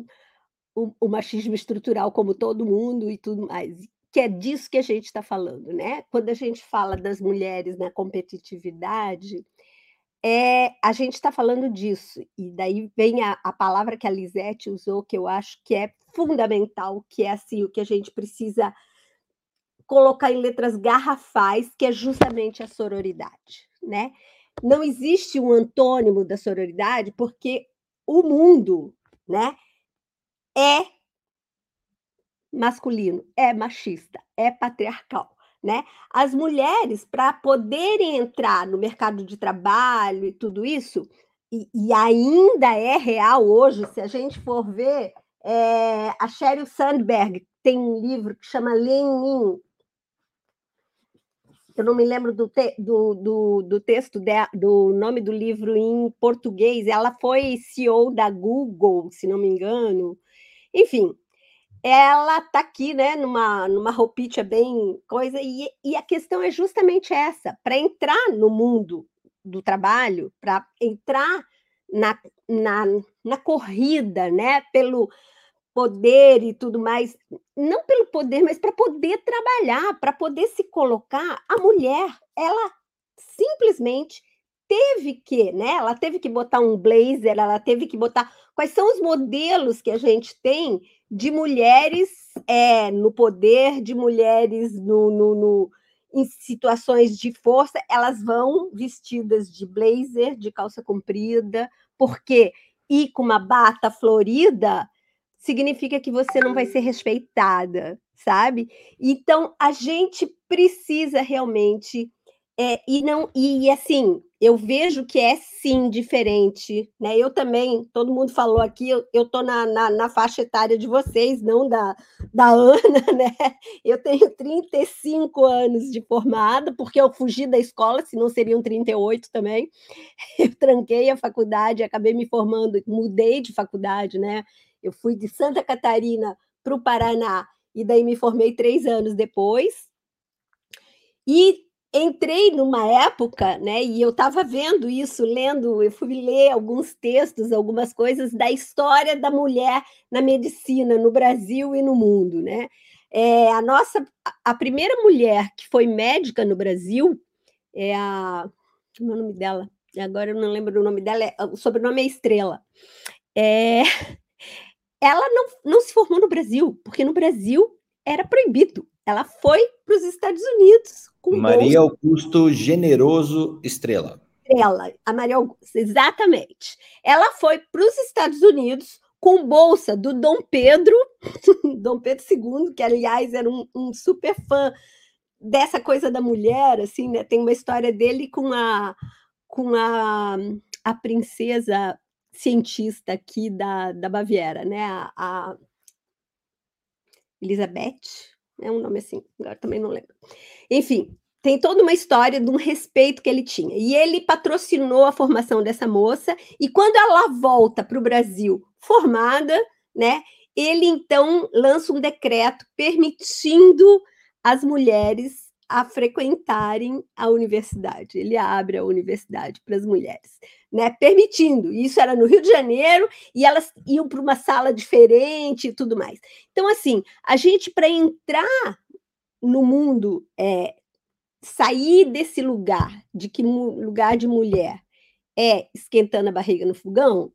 o, o machismo estrutural como todo mundo e tudo mais que é disso que a gente está falando, né? Quando a gente fala das mulheres na competitividade, é, a gente está falando disso, e daí vem a, a, palavra que a Lisete usou, que eu acho que é fundamental, que é assim, o que a gente precisa colocar em letras garrafais, que é justamente a sororidade, né? Não existe um antônimo da sororidade, porque o mundo, né, é masculino, é machista, é patriarcal. Né? As mulheres, para poderem entrar no mercado de trabalho e tudo isso, e, e, ainda é real hoje, se a gente for ver, é, a Sheryl Sandberg tem um livro que chama Lenin. eu não me lembro do, te, do, do, do, texto, de, do nome do livro em português, ela foi CEO da Google, se não me engano. Enfim, ela está aqui, né, numa, numa roupinha bem coisa, e, e a questão é justamente essa: para entrar no mundo do trabalho, para entrar na, na, na corrida, né, pelo poder e tudo mais, não pelo poder, mas para poder trabalhar, para poder se colocar, a mulher, ela simplesmente teve que, né? Ela teve que botar um blazer, ela teve que botar. Quais são os modelos que a gente tem de mulheres é, no poder, de mulheres no, no, no, em situações de força? Elas vão vestidas de blazer, de calça comprida, porque ir com uma bata florida significa que você não vai ser respeitada, sabe? Então a gente precisa realmente é, e não e assim eu vejo que é sim diferente, né? Eu também, todo mundo falou aqui, eu, eu tô na, na, na, faixa etária de vocês, não da, da Ana, né? Eu tenho 35 anos de formada, porque eu fugi da escola, senão seriam 38 também. Eu tranquei a faculdade, acabei me formando, mudei de faculdade, né? Eu fui de Santa Catarina para o Paraná e daí me formei três anos depois. E entrei numa época, né? E eu estava vendo isso, lendo, eu fui ler alguns textos, algumas coisas da história da mulher na medicina no Brasil e no mundo, né? É, a nossa, a primeira mulher que foi médica no Brasil é a, como é o nome dela? Agora eu não lembro o nome dela, é, o sobrenome é Estrela. É, ela não, não se formou no Brasil, porque no Brasil era proibido. Ela foi para os Estados Unidos.
Maria bolsa. Augusto Generoso Estrela.
Estrela, a Maria Augusto, exatamente. Ela foi para os Estados Unidos com bolsa do Dom Pedro, Dom Pedro II, que aliás era um, um, super fã dessa coisa da mulher, assim, né? Tem uma história dele com a com a, a princesa cientista aqui da, da Baviera, né? A, a Elizabeth, é um nome assim, agora também não lembro. Enfim, tem toda uma história de um respeito que ele tinha. E ele patrocinou a formação dessa moça, e quando ela volta para o Brasil formada, né, ele então lança um decreto permitindo as mulheres a frequentarem a universidade. Ele abre a universidade para as mulheres, né? Permitindo. Isso era no Rio de Janeiro e elas iam para uma sala diferente e tudo mais. Então, assim, a gente para entrar no mundo, é, sair desse lugar de que lugar de mulher é esquentando a barriga no fogão,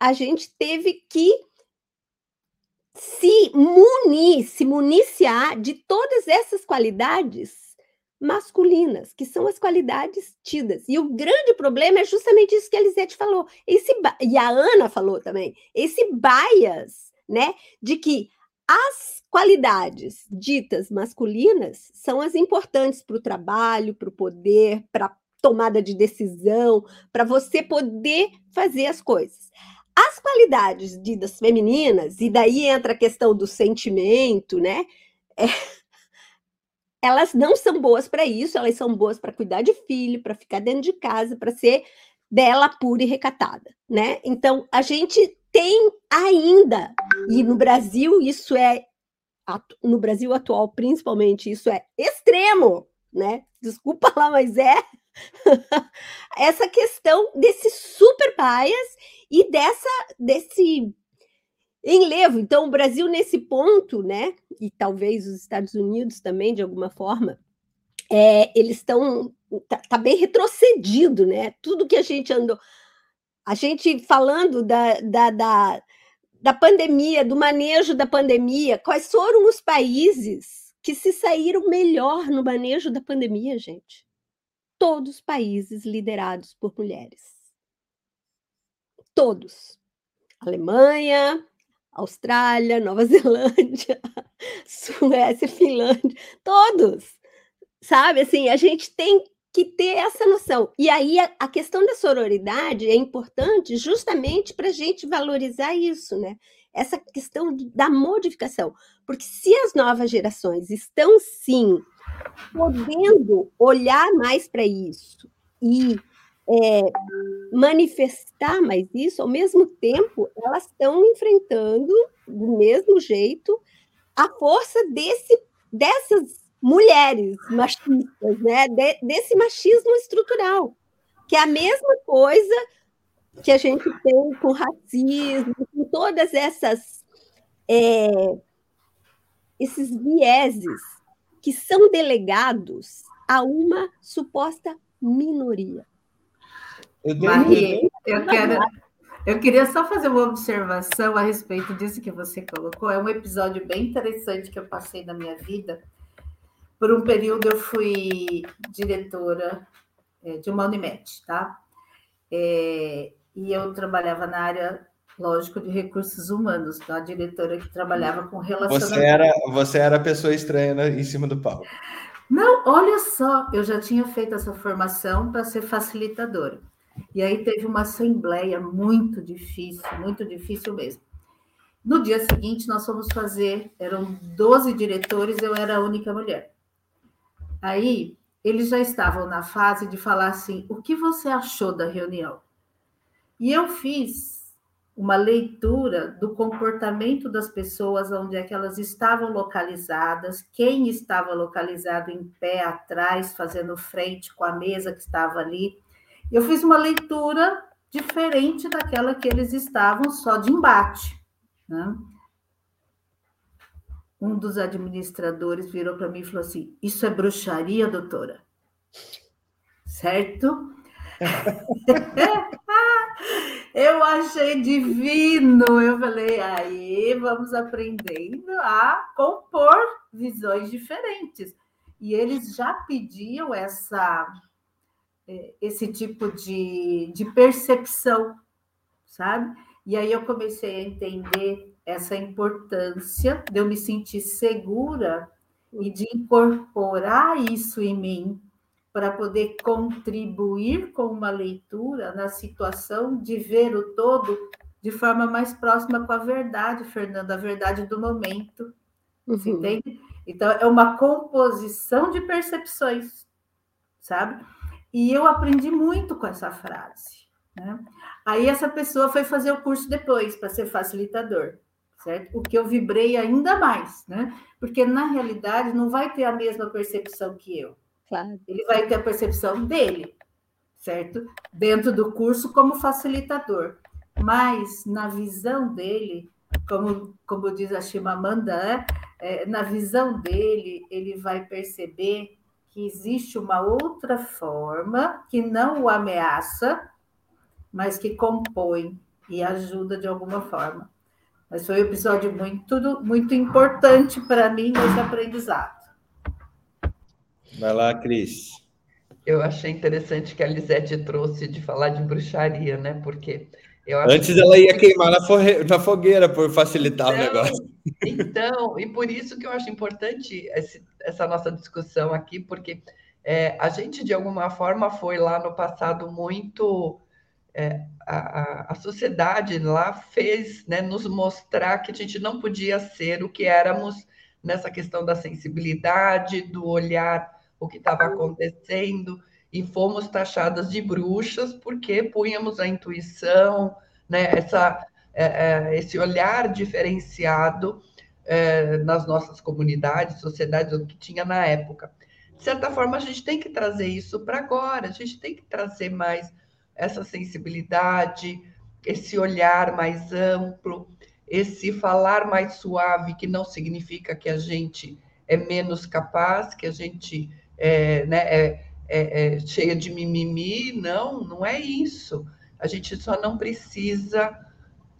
a gente teve que se munir, se municiar de todas essas qualidades masculinas, que são as qualidades tidas. E o grande problema é justamente isso que a Elisete falou. Esse, e a Ana falou também, esse bias, né, de que as qualidades ditas masculinas são as importantes para o trabalho, para o poder, para tomada de decisão, para você poder fazer as coisas. As qualidades ditas femininas, e daí entra a questão do sentimento, né? É, elas não são boas para isso, elas são boas para cuidar de filho, para ficar dentro de casa, para ser bela, pura e recatada, né? Então, a gente tem ainda, e no Brasil isso é, no Brasil atual principalmente, isso é extremo, né? Desculpa lá, mas é essa questão desse super bias e dessa, desse enlevo. Então, o Brasil, nesse ponto, né, e talvez os Estados Unidos também, de alguma forma, é, eles estão. Tá, tá, bem retrocedido, né? Tudo que a gente andou. A gente falando da, da, da, da pandemia, do manejo da pandemia, quais foram os países que se saíram melhor no manejo da pandemia, gente? Todos países liderados por mulheres. Todos. Alemanha, Austrália, Nova Zelândia, Suécia, Finlândia, todos. Sabe, assim, a gente tem que ter essa noção. E aí a, a questão da sororidade é importante justamente para a gente valorizar isso, né? Essa questão da modificação. Porque se as novas gerações estão sim podendo olhar mais para isso e é, manifestar mais isso, ao mesmo tempo, elas estão enfrentando, do mesmo jeito, a força desse, dessas mulheres machistas, né? De, desse machismo estrutural, que é a mesma coisa que a gente tem com racismo, com todas essas é, esses vieses que são delegados a uma suposta minoria.
Eu, Marie, eu, quero, eu queria só fazer uma observação a respeito disso que você colocou. É um episódio bem interessante que eu passei na minha vida. Por um período eu fui diretora é, de uma Unimed, tá? É, e eu trabalhava na área, lógico, de recursos humanos, tá? A diretora que trabalhava com relacionamento.
Você era, você era a pessoa estranha né, em cima do palco.
Não, olha só, eu já tinha feito essa formação para ser facilitadora. E aí teve uma assembleia muito difícil, muito difícil mesmo. No dia seguinte, nós fomos fazer, eram 12 diretores, eu era a única mulher. Aí, eles já estavam na fase de falar assim: o que você achou da reunião? E eu fiz uma leitura do comportamento das pessoas, onde é que elas estavam localizadas, quem estava localizado em pé atrás, fazendo frente com a mesa que estava ali. Eu fiz uma leitura diferente daquela que eles estavam só de embate. Né? Um dos administradores virou para mim e falou assim: Isso é bruxaria, doutora? Certo? eu achei divino. Eu falei, aí vamos aprendendo a compor visões diferentes. E eles já pediam essa esse tipo de, de percepção, sabe? E aí eu comecei a entender essa importância de eu me sentir segura e de incorporar isso em mim, para poder contribuir com uma leitura na situação de ver o todo de forma mais próxima com a verdade, Fernanda, a verdade do momento. Uhum. Entende? Então, é uma composição de percepções, sabe? E eu aprendi muito com essa frase. Né? Aí, essa pessoa foi fazer o curso depois, para ser facilitador, certo? O que eu vibrei ainda mais, né? Porque, na realidade, não vai ter a mesma percepção que eu. Claro. Ele vai ter a percepção dele, certo? Dentro do curso como facilitador. Mas na visão dele, como, como diz a Chimamanda, é, é, na visão dele, ele vai perceber que existe uma outra forma que não o ameaça, mas que compõe e ajuda de alguma forma. Mas foi um episódio muito, muito importante para mim nesse aprendizado.
Vai lá, Cris.
Eu achei interessante que a Lisete trouxe de falar de bruxaria, né? Porque eu
Antes ela ia queimar na, na fogueira por facilitar
então,
o negócio.
Então, e por isso que eu acho importante esse, essa nossa discussão aqui, porque é, a gente, de alguma forma, foi lá no passado muito. É, a, a, sociedade lá fez né, nos mostrar que a gente não podia ser o que éramos nessa questão da sensibilidade, do olhar o que estava acontecendo e fomos taxadas de bruxas porque punhamos a intuição, né, essa, é, é, esse olhar diferenciado é, nas nossas comunidades, sociedades, o que tinha na época. De certa forma, a gente tem que trazer isso para agora, a gente tem que trazer mais essa sensibilidade, esse olhar mais amplo, esse falar mais suave, que não significa que a gente é menos capaz, que a gente é, né, é, é, é cheia de mimimi. Não, não é isso. A gente só não precisa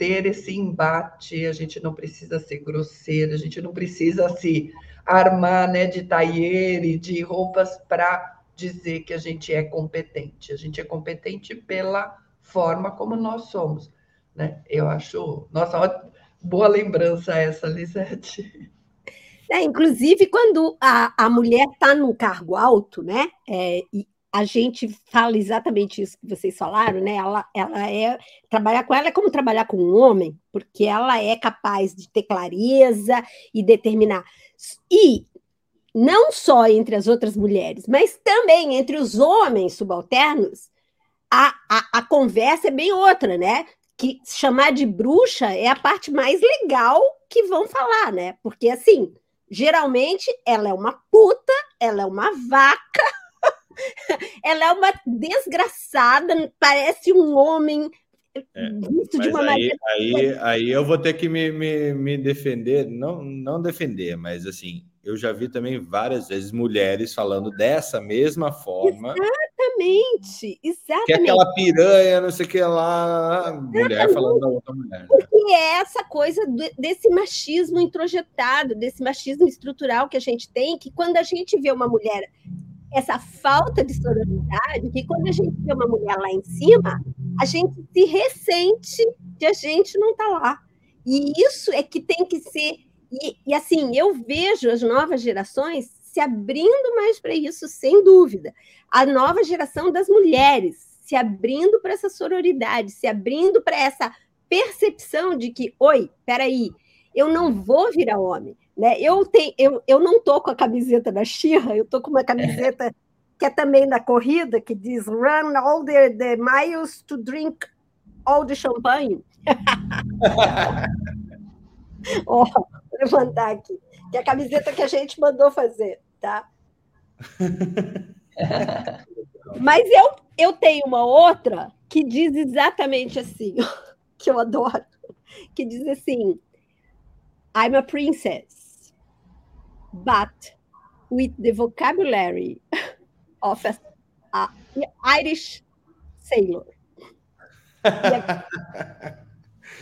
ter esse embate, a gente não precisa ser grosseira, a gente não precisa se armar né, de tailleur, de roupas para dizer que a gente é competente. A gente é competente pela forma como nós somos. Né? Eu acho, nossa, boa lembrança essa, Lisete.
É, inclusive, quando a, a mulher está num cargo alto, né? É, e a gente fala exatamente isso que vocês falaram, né? Ela, ela é trabalhar com ela é como trabalhar com um homem, porque ela é capaz de ter clareza e determinar. E não só entre as outras mulheres, mas também entre os homens subalternos, a, a, a conversa é bem outra, né? Que chamar de bruxa é a parte mais legal que vão falar, né? Porque assim, geralmente ela é uma puta, ela é uma vaca, ela é uma desgraçada, parece um homem
é, de uma aí, maneira... aí, aí eu vou ter que me, me, me defender, não, não defender, mas assim, eu já vi também várias vezes mulheres falando dessa mesma forma.
Exatamente, exatamente.
Que é aquela piranha, não sei o que lá, mulher falando da outra mulher. Né?
Porque é essa coisa desse machismo introjetado, desse machismo estrutural que a gente tem, que quando a gente vê uma mulher, essa falta de sororidade, que quando a gente vê uma mulher lá em cima, a gente se ressente de a gente não estar tá lá. E isso é que tem que ser e, e assim, eu vejo as novas gerações se abrindo mais para isso, sem dúvida. A nova geração das mulheres se abrindo para essa sororidade, se abrindo para essa percepção de que, oi, peraí, eu não vou virar homem. Né? Eu, tenho, eu, eu não estou com a camiseta da Xirra, eu estou com uma camiseta que é também da corrida, que diz Run all the, the miles to drink all the champanhe. oh, vou levantar aqui. Que é a camiseta que a gente mandou fazer, tá? Mas eu, eu tenho uma outra que diz exatamente assim, que eu adoro, que diz assim: I'm a princess, but with the vocabulary of a, a Irish sailor.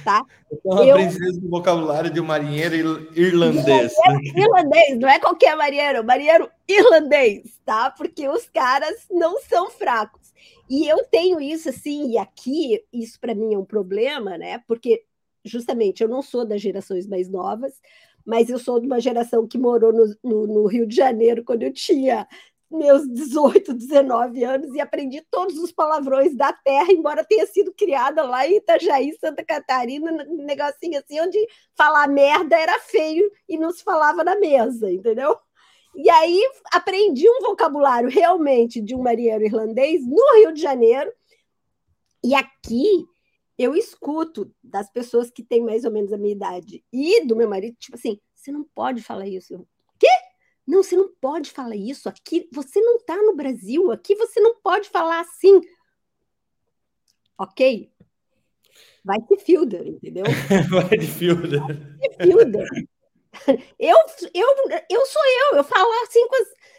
tá?
Então, a eu... princesa do vocabulário de um marinheiro irlandês.
Irlandês, não é qualquer marinheiro, marinheiro irlandês, tá? Porque os caras não são fracos. E eu tenho isso assim, e aqui isso para mim é um problema, né? Porque justamente eu não sou das gerações mais novas, mas eu sou de uma geração que morou no, no, no Rio de Janeiro quando eu tinha meus 18, 19 anos e aprendi todos os palavrões da terra, embora tenha sido criada lá em Itajaí, Santa Catarina, um negocinho assim, onde falar merda era feio e não se falava na mesa, entendeu? E aí aprendi um vocabulário realmente de um marinheiro irlandês no Rio de Janeiro. E aqui eu escuto das pessoas que têm mais ou menos a minha idade e do meu marido, tipo assim, você não pode falar isso. Quê? Não, você não pode falar isso. Aqui você não está no Brasil. Aqui você não pode falar assim. Ok? Vai de Fielder, entendeu?
Vai de Fielder.
Fielder. Eu, eu, eu sou eu, eu falo assim,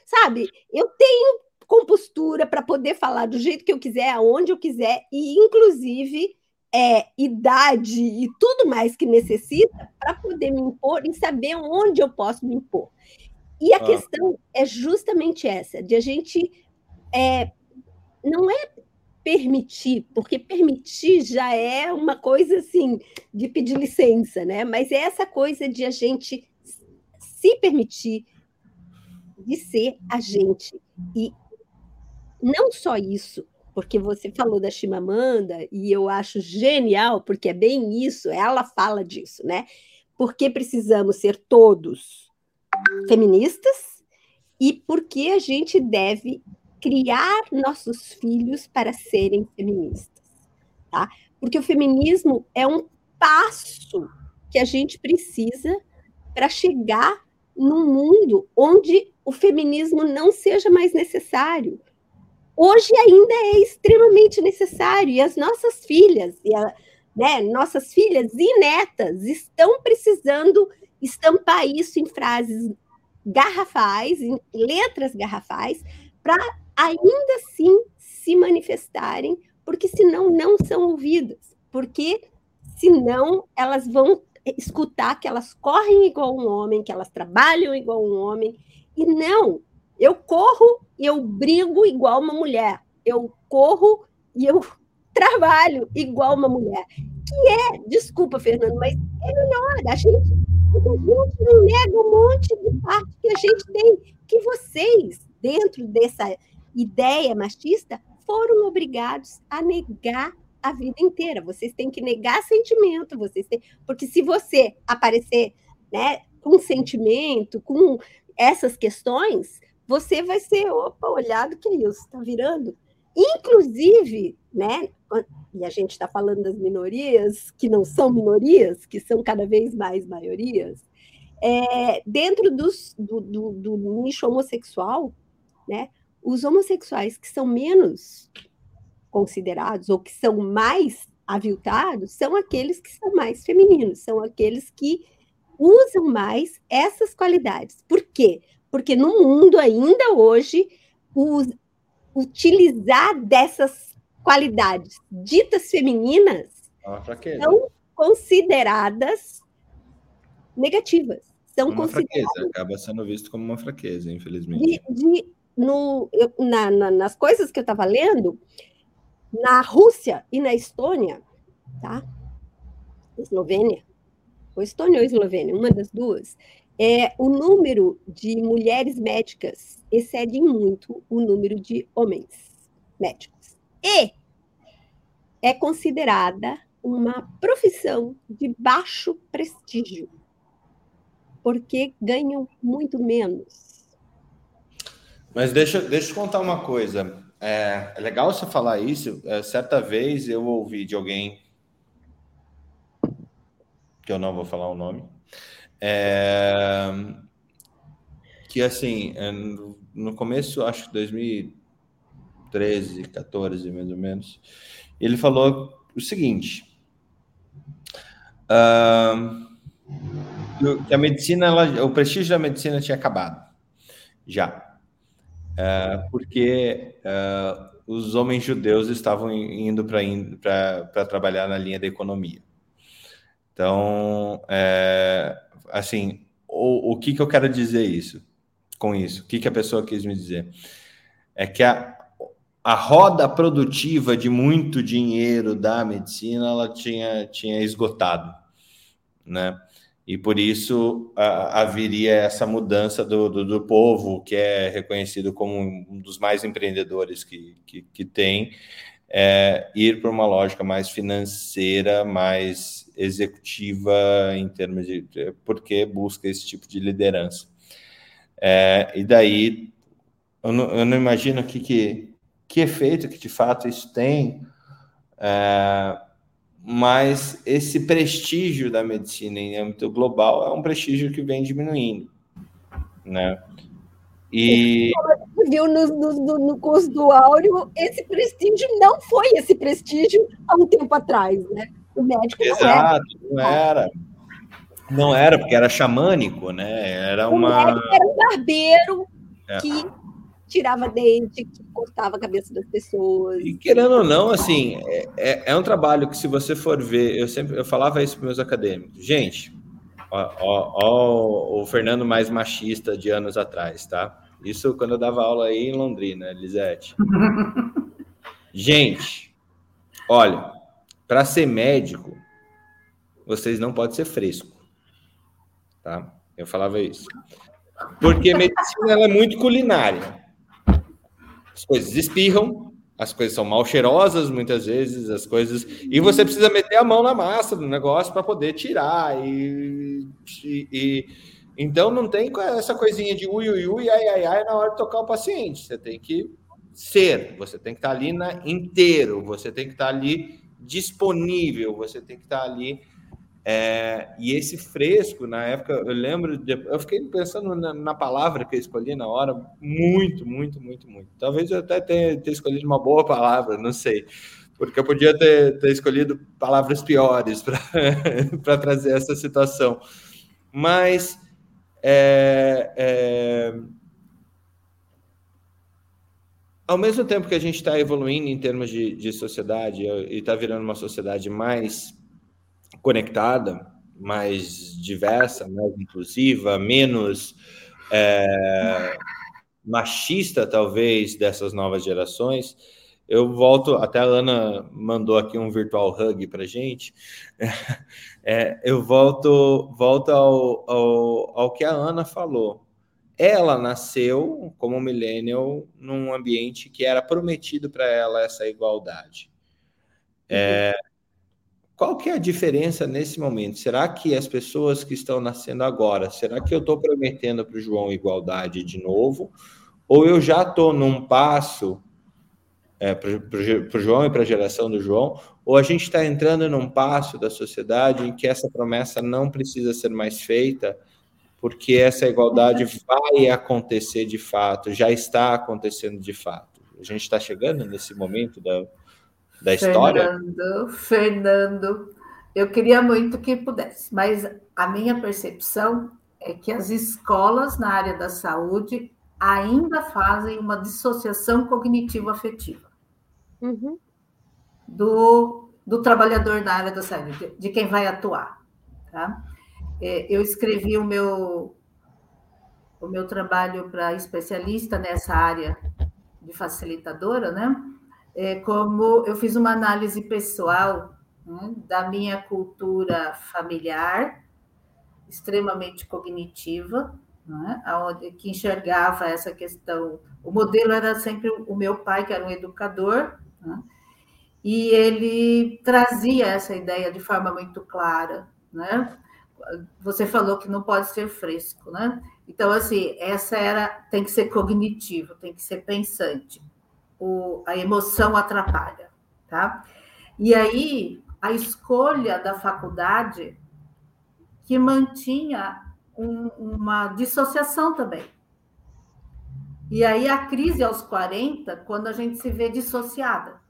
sabe? Eu tenho compostura para poder falar do jeito que eu quiser, aonde eu quiser, e inclusive é, idade e tudo mais que necessita para poder me impor e saber onde eu posso me impor. E a ah. questão é justamente essa, de a gente é, não é permitir, porque permitir já é uma coisa assim de pedir licença, né? Mas é essa coisa de a gente se permitir de ser a gente. E não só isso, porque você falou da Chimamanda e eu acho genial, porque é bem isso, ela fala disso, né? Porque precisamos ser todos feministas e por que a gente deve criar nossos filhos para serem feministas, tá? Porque o feminismo é um passo que a gente precisa para chegar num mundo onde o feminismo não seja mais necessário. Hoje ainda é extremamente necessário. E as nossas filhas e a, né, nossas filhas e netas estão precisando estampar isso em frases garrafais, em letras garrafais, para ainda assim se manifestarem, porque senão não são ouvidas, porque senão elas vão escutar que elas correm igual um homem, que elas trabalham igual um homem, e não, eu corro e eu brigo igual uma mulher, eu corro e eu trabalho igual uma mulher, que é, desculpa, Fernando, mas é melhor, a gente a gente não nega um monte de parte que a gente tem, que vocês, dentro dessa ideia machista, foram obrigados a negar a vida inteira. Vocês têm que negar sentimento, vocês têm, porque se você aparecer, né, com sentimento, com essas questões, você vai ser, opa, olhado que é isso, está virando. Inclusive, né, e a gente está falando das minorias, que não são minorias, que são cada vez mais maiorias, é, dentro dos, do, do, do nicho homossexual, né, os homossexuais que são menos considerados ou que são mais aviltados são aqueles que são mais femininos, são aqueles que usam mais essas qualidades. Por quê? Porque no mundo ainda hoje, os, utilizar dessas qualidades ditas femininas
é
são consideradas negativas. São
uma consideradas... fraqueza, acaba sendo visto como uma fraqueza, infelizmente.
De, de, no, eu, na, na, nas coisas que eu estava lendo, na Rússia e na Estônia, tá? Eslovênia, ou Estônia ou Eslovênia, uma das duas, é, o número de mulheres médicas excede muito o número de homens médicos. E é considerada uma profissão de baixo prestígio, porque ganham muito menos.
Mas deixa, deixa eu contar uma coisa. É, é legal você falar isso. É, certa vez eu ouvi de alguém, que eu não vou falar o nome, é, que assim, é, no começo, acho que 2013, 14, mais ou menos, ele falou o seguinte: uh, que a medicina, ela, o prestígio da medicina tinha acabado já, uh, porque uh, os homens judeus estavam indo para trabalhar na linha da economia. Então, assim, o, o que, que eu quero dizer isso com isso? O que, que a pessoa quis me dizer? É que a, a roda produtiva de muito dinheiro da medicina ela tinha, tinha esgotado, né? E por isso a, haveria essa mudança do, do, do, povo, que é reconhecido como um dos mais empreendedores que, que, que tem, é, ir para uma lógica mais financeira, mais executiva em termos de porque busca esse tipo de liderança. É, e daí eu não, eu não imagino que, que, que efeito que de fato isso tem, é, mas esse prestígio da medicina em âmbito global é um prestígio que vem diminuindo, né? E
viu no, no, no curso do Áureo, esse prestígio não foi esse prestígio há um tempo atrás, né? O médico
Exato, não era. Não era, não era porque era xamânico, né? Era uma. O
médico era um barbeiro é. que tirava dente, que cortava a cabeça das pessoas.
E querendo ou não, assim, é, é, é um trabalho que, se você for ver, eu sempre eu falava isso para meus acadêmicos, gente, ó, ó, ó, o Fernando mais machista de anos atrás, tá? Isso quando eu dava aula aí em Londrina, Elisete. Gente, olha, para ser médico, vocês não podem ser fresco. Tá? Eu falava isso. Porque medicina é muito culinária. As coisas espirram, as coisas são mal cheirosas muitas vezes, as coisas. E você precisa meter a mão na massa do negócio para poder tirar. E, e, e então não tem essa coisinha de ui, ui, ui, ai, ai, ai na hora de tocar o paciente. Você tem que ser, você tem que estar ali na, inteiro, você tem que estar ali disponível, você tem que estar ali. É, e esse fresco, na época, eu lembro, de, eu fiquei pensando na, na, palavra que eu escolhi na hora, muito, muito, muito, muito. Talvez eu até tenha, tenha escolhido uma boa palavra, não sei, porque eu podia ter, ter escolhido palavras piores para trazer essa situação. Mas é, é... Ao mesmo tempo que a gente está evoluindo em termos de, de sociedade e está virando uma sociedade mais conectada, mais diversa, mais inclusiva, menos é, machista, talvez, dessas novas gerações, eu volto, até a Ana mandou aqui um virtual hug para gente. É, eu volto, volto ao, ao, ao que a Ana falou. Ela nasceu como millennial num ambiente que era prometido para ela essa igualdade. É, qual que é a diferença nesse momento? Será que as pessoas que estão nascendo agora, será que eu estou prometendo para o João igualdade de novo? Ou eu já estou num passo é, para o João e para a geração do João, ou a gente está entrando num passo da sociedade em que essa promessa não precisa ser mais feita, porque essa igualdade vai acontecer de fato, já está acontecendo de fato. A gente está chegando nesse momento da, da história.
Fernando, Fernando, eu queria muito que pudesse, mas a minha percepção é que as escolas na área da saúde ainda fazem uma dissociação cognitivo-afetiva uhum. do, do trabalhador da área da saúde, de, de quem vai atuar. Tá? É, eu escrevi o meu, o meu trabalho para especialista nessa área de facilitadora, né? É, como eu fiz uma análise pessoal né, da minha cultura familiar, extremamente cognitiva, né, que enxergava essa questão. O modelo era sempre o meu pai, que era um educador, né? E ele trazia essa ideia de forma muito clara, né? Você falou que não pode ser fresco, né? Então, assim, essa era tem que ser cognitivo, tem que ser pensante. O, a emoção atrapalha, tá? E aí, a escolha da faculdade que mantinha um, uma dissociação também. E aí a crise aos 40, quando a gente se vê dissociada.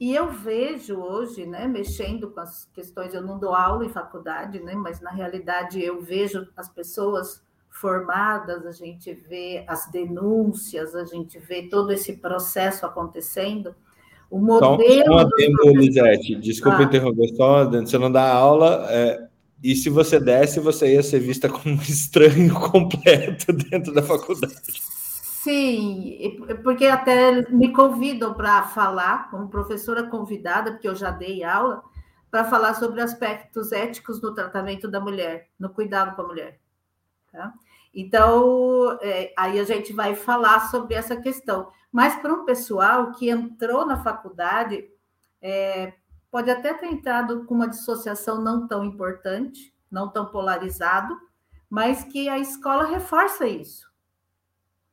E eu vejo hoje, né, mexendo com as questões, eu não dou aula em faculdade, né, mas na realidade eu vejo as pessoas formadas, a gente vê as denúncias, a gente vê todo esse processo acontecendo. O modelo. Só um
adendo, Lisete, desculpa ah. interromper, só você não dá aula, é, e se você desse, você ia ser vista como um estranho completo dentro da faculdade.
Sim, porque até me convidam para falar, como professora convidada, porque eu já dei aula, para falar sobre aspectos éticos no tratamento da mulher, no cuidado com a mulher. Tá? Então, é, aí a gente vai falar sobre essa questão. Mas para um pessoal que entrou na faculdade, é, pode até ter entrado com uma dissociação não tão importante, não tão polarizado, mas que a escola reforça isso.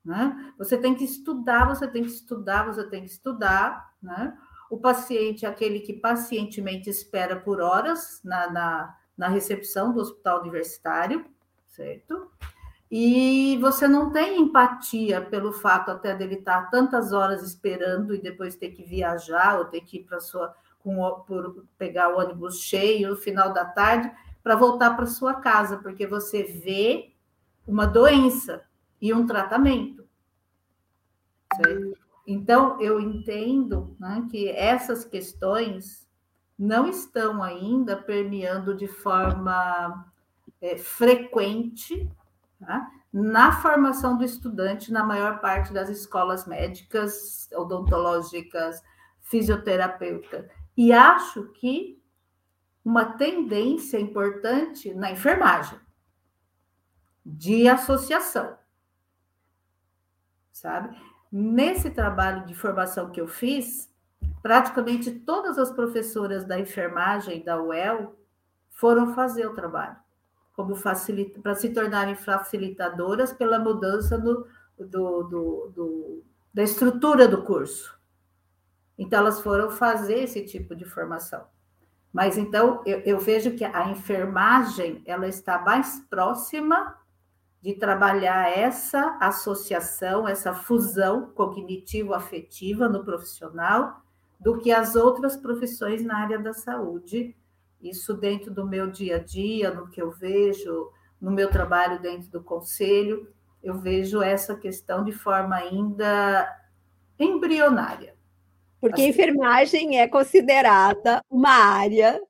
Né? Você tem que estudar, você tem que estudar, você tem que estudar. Né? O paciente é aquele que pacientemente espera por horas na, na, na recepção do hospital universitário, certo? E você não tem empatia pelo fato até dele estar tantas horas esperando e depois ter que viajar ou ter que ir para sua com, por pegar o ônibus cheio no final da tarde para voltar para sua casa, porque você vê uma doença e um tratamento. Certo? Então, eu entendo né, que essas questões não estão ainda permeando de forma é, frequente tá? na formação do estudante na maior parte das escolas médicas, odontológicas, fisioterapêuticas. E acho que uma tendência importante na enfermagem de associação, sabe? Nesse trabalho de formação que eu fiz, praticamente todas as professoras da enfermagem da UEL foram fazer o trabalho, como facilita, para se tornarem facilitadoras pela mudança do, do, do, do, da estrutura do curso. Então, elas foram fazer esse tipo de formação. Mas então eu, eu vejo que a enfermagem ela está mais próxima de trabalhar essa associação, essa fusão cognitivo-afetiva no profissional, do que as outras profissões na área da saúde. Isso dentro do meu dia a dia, no que eu vejo, no meu trabalho dentro do conselho, eu vejo essa questão de forma ainda embrionária.
Porque a enfermagem é considerada uma área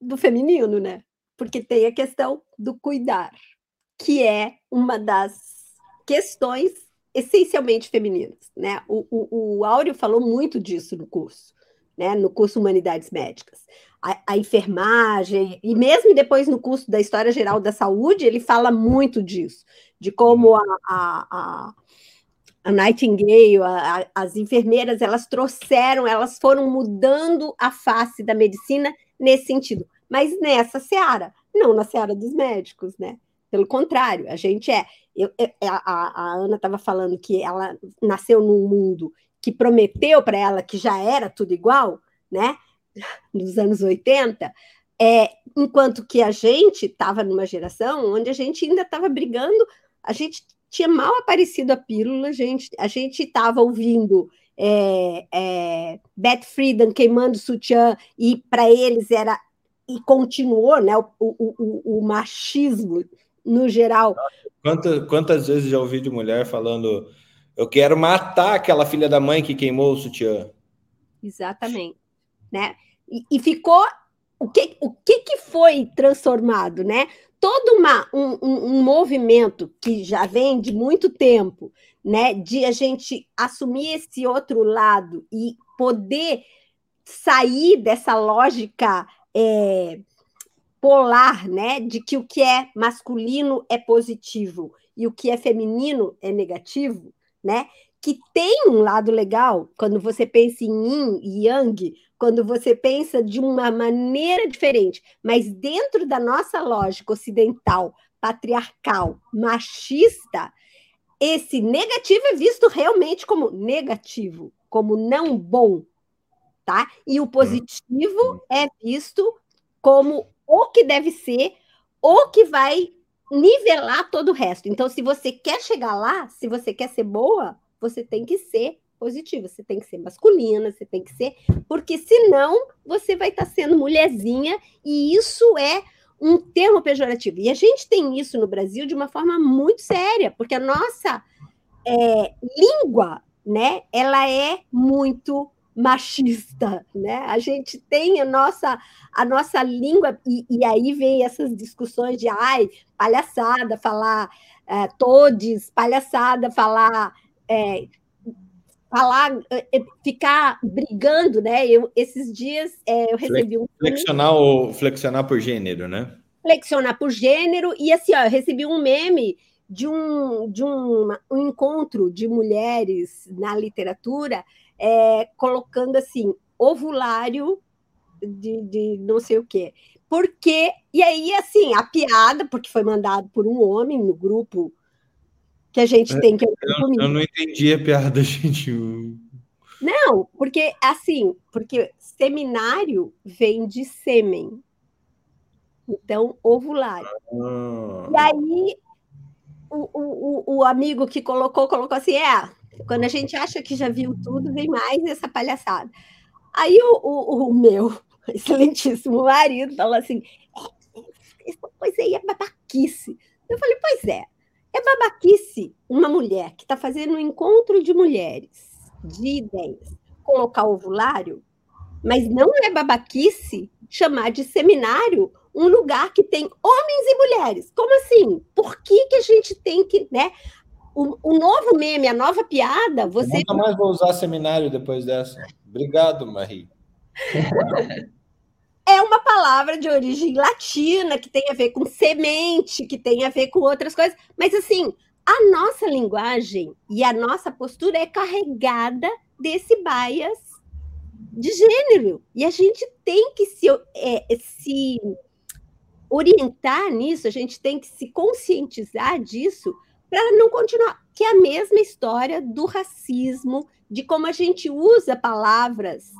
do feminino, né? Porque tem a questão do cuidar que é uma das questões essencialmente femininas. Né? O, o, o Áureo falou muito disso no curso, né? no curso Humanidades Médicas. A, a, enfermagem, e mesmo depois no curso da História Geral da Saúde, ele fala muito disso, de como a, a, a, a Nightingale, a, as enfermeiras, elas trouxeram, elas foram mudando a face da medicina nesse sentido. Mas nessa seara, não na seara dos médicos, né? Pelo contrário, a gente é. Eu, é, a, a Ana estava falando que ela nasceu num mundo que prometeu para ela que já era tudo igual, né? Nos anos 80, é, enquanto que a gente estava numa geração onde a gente ainda estava brigando, a gente tinha mal aparecido a pílula, a gente a estava ouvindo é, é, Beth Friedan queimando sutiã e para eles era e continuou, né? O, o, o, o machismo no geral.
Quantas, quantas vezes já ouvi de mulher falando eu quero matar aquela filha da mãe que queimou o sutiã?
Exatamente, né? E, e ficou o que, o que, que foi transformado, né? Todo uma, um, um, um, movimento que já vem de muito tempo, né? De a gente assumir esse outro lado e poder sair dessa lógica é, polar, né? De que o que é masculino é positivo e o que é feminino é negativo, né? Que tem um lado legal quando você pensa em yin e yang, quando você pensa de uma maneira diferente, mas dentro da nossa lógica ocidental, patriarcal, machista, esse negativo é visto realmente como negativo, como não bom, tá? E o positivo é visto como o que deve ser, o que vai nivelar todo o resto. Então, se você quer chegar lá, se você quer ser boa, você tem que ser positiva, você tem que ser masculina, você tem que ser, porque senão você vai estar tá sendo mulherzinha e isso é um termo pejorativo. E a gente tem isso no Brasil de uma forma muito séria, porque a nossa é, língua, né, ela é muito machista, né? A gente tem a nossa a nossa língua e, e aí vem essas discussões de ai palhaçada falar é, todes palhaçada falar é, falar é, é, ficar brigando, né? Eu esses dias eu recebi um
flexionar o flexionar por gênero, né?
Flexionar por gênero e assim ó, eu recebi um meme de um de um, um encontro de mulheres na literatura é, colocando assim, ovulário de, de não sei o quê. Porque, e aí, assim, a piada, porque foi mandado por um homem no grupo que a gente é, tem que.
Eu, eu não entendi a piada, gente.
Não, porque assim, porque seminário vem de sêmen. Então, ovulário. Ah. E aí, o, o, o amigo que colocou, colocou assim: é, quando a gente acha que já viu tudo, vem mais essa palhaçada. Aí o, o, o meu excelentíssimo marido falou assim: é, essa coisa aí é babaquice. Eu falei, pois é, é babaquice uma mulher que está fazendo um encontro de mulheres, de ideias, colocar ovulário, mas não é babaquice chamar de seminário um lugar que tem homens e mulheres. Como assim? Por que, que a gente tem que, né? O, o, novo meme, a nova piada, você.
Eu nunca mais vou usar seminário depois dessa. Obrigado, Marie.
É uma palavra de origem latina que tem a ver com semente, que tem a ver com outras coisas, mas assim, a nossa linguagem e a nossa postura é carregada desse bias de gênero. E a gente tem que se, é, se orientar nisso, a gente tem que se conscientizar disso para não continuar. Que é a mesma história do racismo, de como a gente usa palavras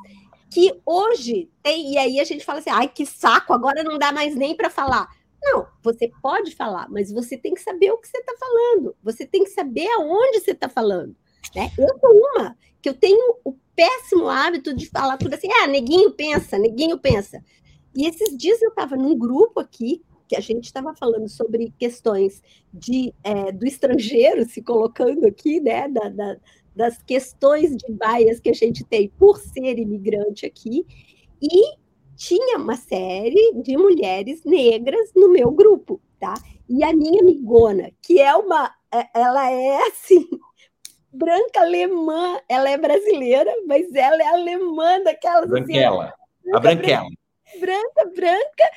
que hoje tem, e aí a gente fala assim, ai, que saco, agora não dá mais nem para falar. Não, você pode falar, mas você tem que saber o que você está falando, você tem que saber aonde você está falando. Né? Eu sou uma que eu tenho o péssimo hábito de falar tudo assim, ah, neguinho pensa, neguinho pensa. E esses dias eu estava num grupo aqui que a gente estava falando sobre questões de, é, do estrangeiro se colocando aqui, né, da, da, das questões de baias que a gente tem por ser imigrante aqui, e tinha uma série de mulheres negras no meu grupo, tá? E a minha amigona, que é uma, é, ela é assim, branca alemã, ela é brasileira, mas ela é alemã daquelas
branquela, assim, a branquela,
branca, branca,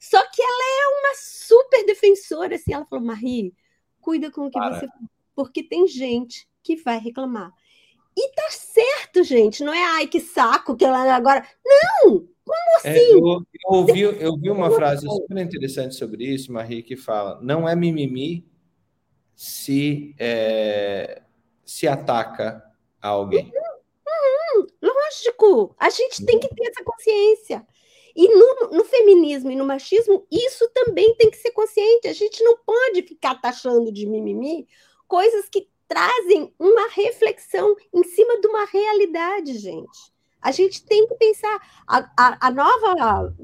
só que ela é uma super defensora, assim. Ela falou, Marie, cuida com o que Para. você... Porque tem gente que vai reclamar. E tá certo, gente. Não é, ai, que saco que ela agora... Não! Como assim? É,
eu, eu, ouvi, eu ouvi uma frase super interessante sobre isso, Marie, que fala: não é mimimi se, é, se ataca alguém.
Uhum, uhum, lógico, a gente tem que ter essa consciência. E no, no, feminismo e no machismo, isso também tem que ser consciente. A gente não pode ficar taxando de mimimi coisas que trazem uma reflexão em cima de uma realidade, gente. A gente tem que pensar. A, a, a nova.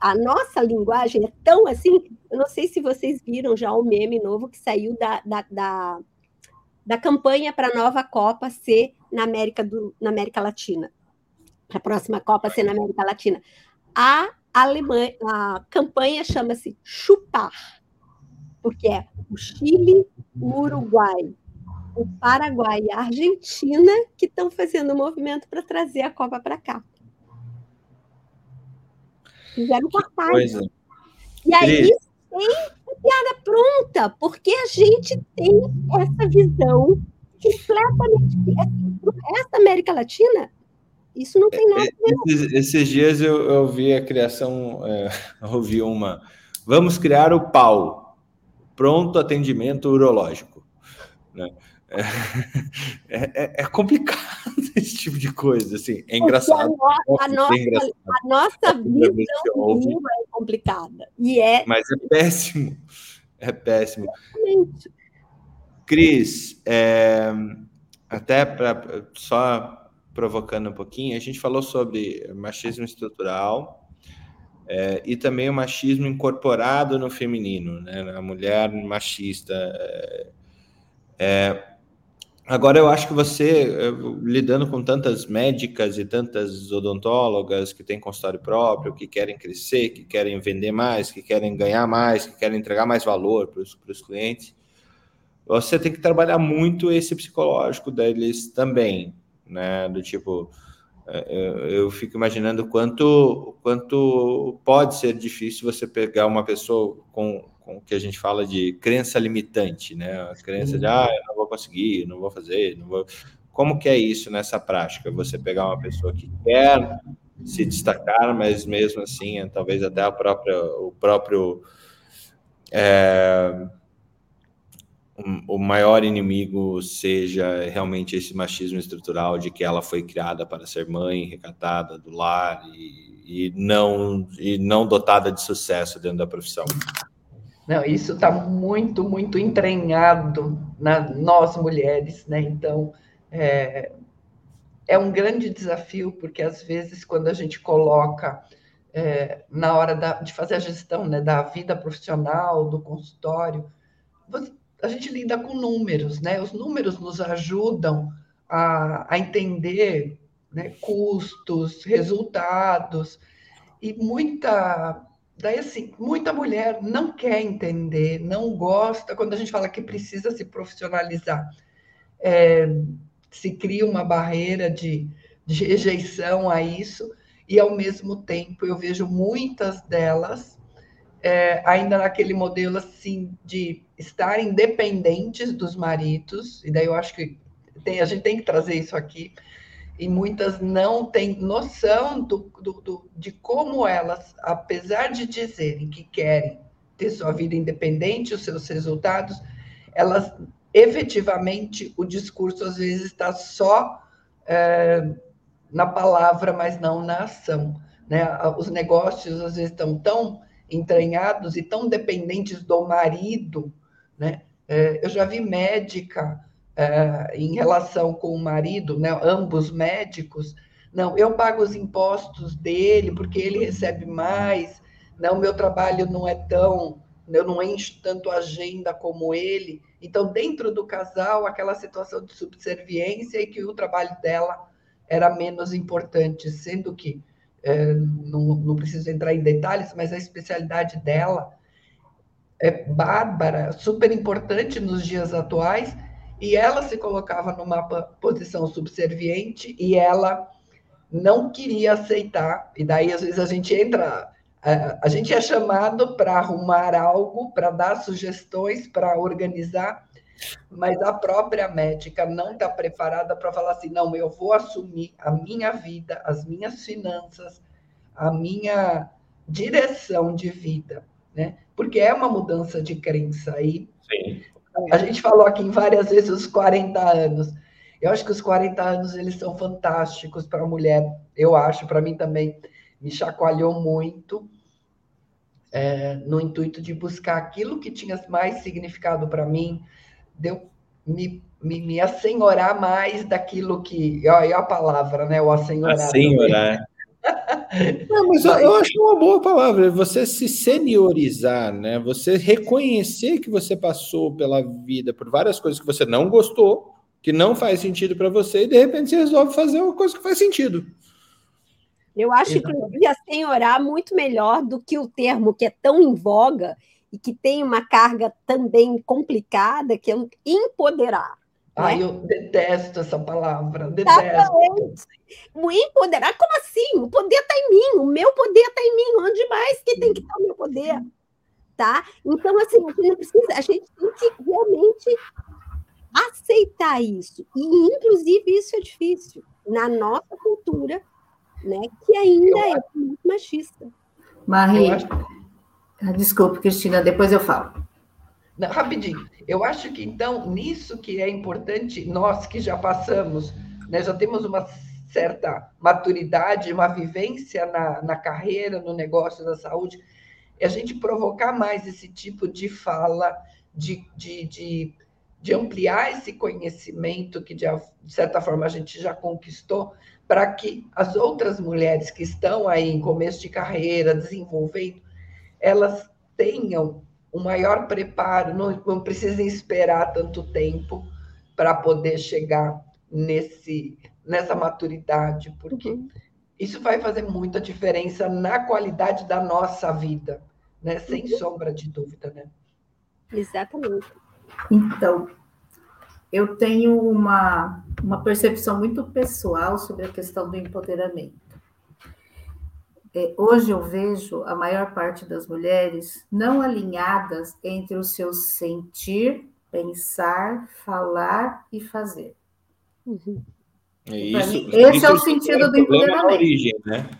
A nossa linguagem é tão assim. Eu não sei se vocês viram já o meme novo que saiu da, da, da, da campanha para a nova Copa ser na América, do, na América Latina. Para a próxima Copa ser na América Latina. A Alemanha, a campanha chama-se Chupar, porque é o Chile, o Uruguai, o Paraguai e a Argentina que estão fazendo o um movimento para trazer a Copa para cá. Fizeram cartaz. E aí Cris. tem a piada pronta, porque a gente tem essa visão completamente. Essa América Latina, isso não tem nada a
ver. Esses, esses dias eu, eu vi a criação, é, ouvi uma. Vamos criar o PAU, pronto atendimento urológico. Né? É, é, é, complicado esse tipo de coisa, assim, é engraçado.
A, no, a, é engraçado. a nossa vida é complicada. E é...
Mas é péssimo. É péssimo. Exatamente. Cris, é, até para só provocando um pouquinho, a gente falou sobre machismo estrutural é, e também o machismo incorporado no feminino, né? A mulher machista. É, é Agora, eu acho que você, eh, lidando com tantas médicas e tantas odontólogas que têm consultório próprio, que querem crescer, que querem vender mais, que querem ganhar mais, que querem entregar mais valor para os clientes, você tem que trabalhar muito esse psicológico deles também, né? Do tipo, eh, eu fico imaginando quanto, quanto pode ser difícil você pegar uma pessoa com com o que a gente fala de crença limitante, né? A crença de, ah, eu não vou conseguir, não vou fazer, não vou... Como que é isso nessa prática? Você pegar uma pessoa que quer se destacar, mas mesmo assim, é, talvez até a própria, o próprio... É, o maior inimigo seja realmente esse machismo estrutural de que ela foi criada para ser mãe, recatada do lar e, e não e não dotada de sucesso dentro da profissão.
Não, isso está muito, muito entranhado na nós mulheres, né? Então, é, é um grande desafio, porque às vezes, quando a gente coloca é, na hora da, de fazer a gestão né, da vida profissional, do consultório, você, a gente lida com números, né? Os números nos ajudam a, a entender né, custos, resultados, e muita Daí, assim, muita mulher não quer entender, não gosta, quando a gente fala que precisa se profissionalizar, é, se cria uma barreira de, de rejeição a isso, e ao mesmo tempo eu vejo muitas delas é, ainda naquele modelo assim de estar independentes dos maridos, e daí eu acho que tem, a gente tem que trazer isso aqui, e muitas não têm noção do, do, do, de como elas, apesar de dizerem que querem ter sua vida independente, os seus resultados, elas efetivamente o discurso às vezes está só é, na palavra, mas não na ação. Né? Os negócios às vezes estão tão entranhados e tão dependentes do marido. Né? É, eu já vi médica uh, em relação com o marido, né, ambos médicos, não, eu pago os impostos dele porque ele recebe mais, não, meu trabalho não é tão, eu não encho tanto agenda como ele. Então, dentro do casal, aquela situação de subserviência e que o trabalho dela era menos importante, sendo que, é, não, não preciso entrar em detalhes, mas a especialidade dela é bárbara, super importante nos dias atuais, e ela se colocava numa posição subserviente e ela não queria aceitar. E daí, às vezes, a gente entra, a, a gente é chamado para arrumar algo, para dar sugestões, para organizar, mas a própria médica não está preparada para falar assim: não, eu vou assumir a minha vida, as minhas finanças, a minha direção de vida, né? Porque é uma mudança de crença aí. Sim. A gente falou aqui várias vezes os 40 anos. Eu acho que os 40 anos eles são fantásticos para a mulher. Eu acho, para mim também me chacoalhou muito é, no intuito de buscar aquilo que tinha mais significado para mim, deu me, me, me assenhorar mais daquilo que. Olha a palavra, né? O assenhorar.
Assenhorar. Não, mas eu, eu, acho uma boa palavra, você se seniorizar, né? Você reconhecer que você passou pela vida por várias coisas que você não gostou, que não faz sentido para você, e de repente você resolve fazer uma coisa que faz sentido.
Eu acho, inclusive, assim, orar muito melhor do que o termo que é tão em voga e que tem uma carga também complicada, que é empoderar.
Ai, né? eu detesto essa palavra, detesto.
O empoderar, como assim? O poder está em mim, o meu poder está em mim, onde mais que tem que estar o meu poder? Tá? Então, assim, a gente, precisa, a gente tem que realmente aceitar isso. E, inclusive, isso é difícil. Na nossa cultura, né, que ainda eu... é muito machista.
Marie, desculpe, Cristina, depois eu falo.
Não, rapidinho. Eu acho que, então, nisso que é importante, nós que já passamos, né, já temos uma certa maturidade, uma vivência na, na carreira, no negócio da saúde, é a gente provocar mais esse tipo de fala, de, de, de, de ampliar esse conhecimento que, de, de certa forma, a gente já conquistou, para que as outras mulheres que estão aí em começo de carreira, desenvolvendo, elas tenham um maior preparo, não, não precisem esperar tanto tempo para poder chegar nesse, nessa maturidade, porque uhum. isso vai fazer muita diferença na qualidade da nossa vida, né? Sem uhum. sombra de dúvida, né?
Exatamente.
Então, eu tenho uma, uma percepção muito pessoal sobre a questão do empoderamento. É, hoje eu vejo a maior parte das mulheres não alinhadas entre o seu sentir, pensar, falar e fazer.
Uhum. Isso,
mim, esse isso é o sentido é do empoderamento. Origem, né?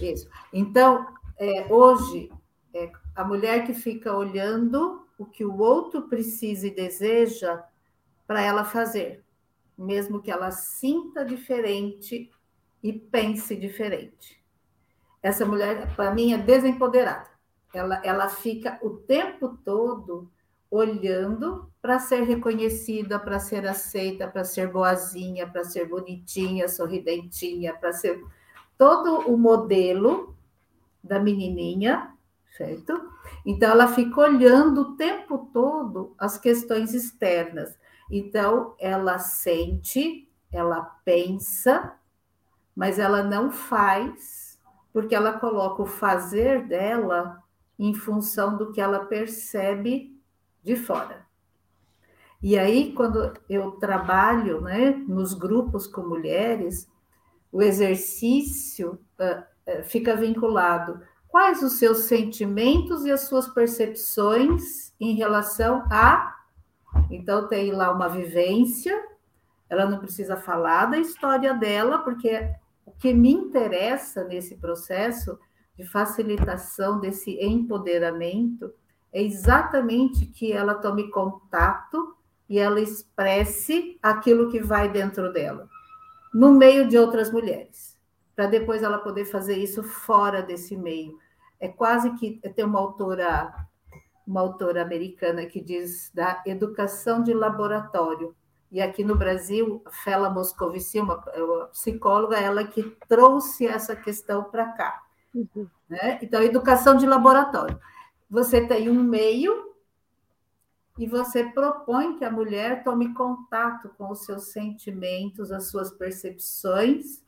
Isso. Então, é, hoje, é, a mulher que fica olhando o que o outro precisa e deseja para ela fazer, mesmo que ela sinta diferente e pense diferente. Essa mulher, para mim, é desempoderada. Ela, ela fica o tempo todo olhando para ser reconhecida, para ser aceita, para ser boazinha, para ser bonitinha, sorridentinha, para ser todo o modelo da menininha, certo? Então ela fica olhando o tempo todo as questões externas. Então, ela sente, ela pensa, mas ela não faz, porque ela coloca o fazer dela em função do que ela percebe de fora. E aí, quando eu trabalho né, nos grupos com mulheres, o exercício uh, fica vinculado. Quais os seus sentimentos e as suas percepções em relação a então, tem lá uma vivência, ela não precisa falar da história dela, porque que me interessa nesse processo de facilitação desse empoderamento é exatamente que ela tome contato e ela expresse aquilo que vai dentro dela, no meio de outras mulheres, para depois ela poder fazer isso fora desse meio. É quase que tem uma autora uma autora americana que diz da educação de laboratório. E aqui no Brasil, Fela Moscovici, uma, uma psicóloga, ela que trouxe essa questão para cá. Uhum. Né? Então, educação de laboratório. Você tem um meio e você propõe que a mulher tome contato com os seus sentimentos, as suas percepções,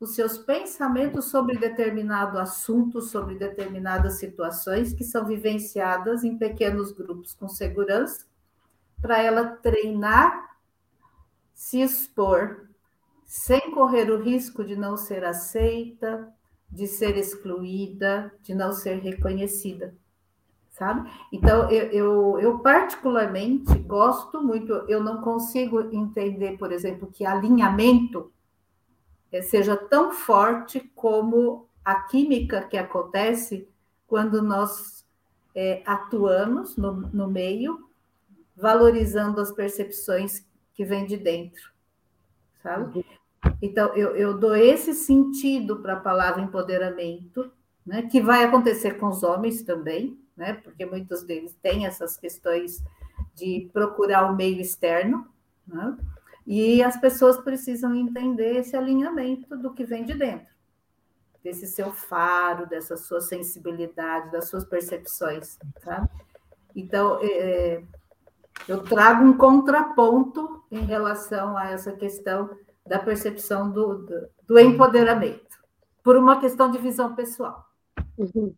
os seus pensamentos sobre determinado assunto, sobre determinadas situações que são vivenciadas em pequenos grupos com segurança, para ela treinar, se expor, sem correr o risco de não ser aceita, de ser excluída, de não ser reconhecida, sabe? Então, eu, eu, eu particularmente gosto muito, eu não consigo entender, por exemplo, que alinhamento é, seja tão forte como a química que acontece quando nós é, atuamos no, no meio, valorizando as percepções que vêm de dentro, sabe? Então, eu, eu dou esse sentido para a palavra empoderamento, né, que vai acontecer com os homens também, né, porque muitos deles têm essas questões de procurar o meio externo, né, e as pessoas precisam entender esse alinhamento do que vem de dentro, desse seu faro, dessa sua sensibilidade, das suas percepções, tá? Então, é, eu trago um contraponto em relação a essa questão da percepção do, do, do empoderamento, por uma questão de visão pessoal.
Uhum.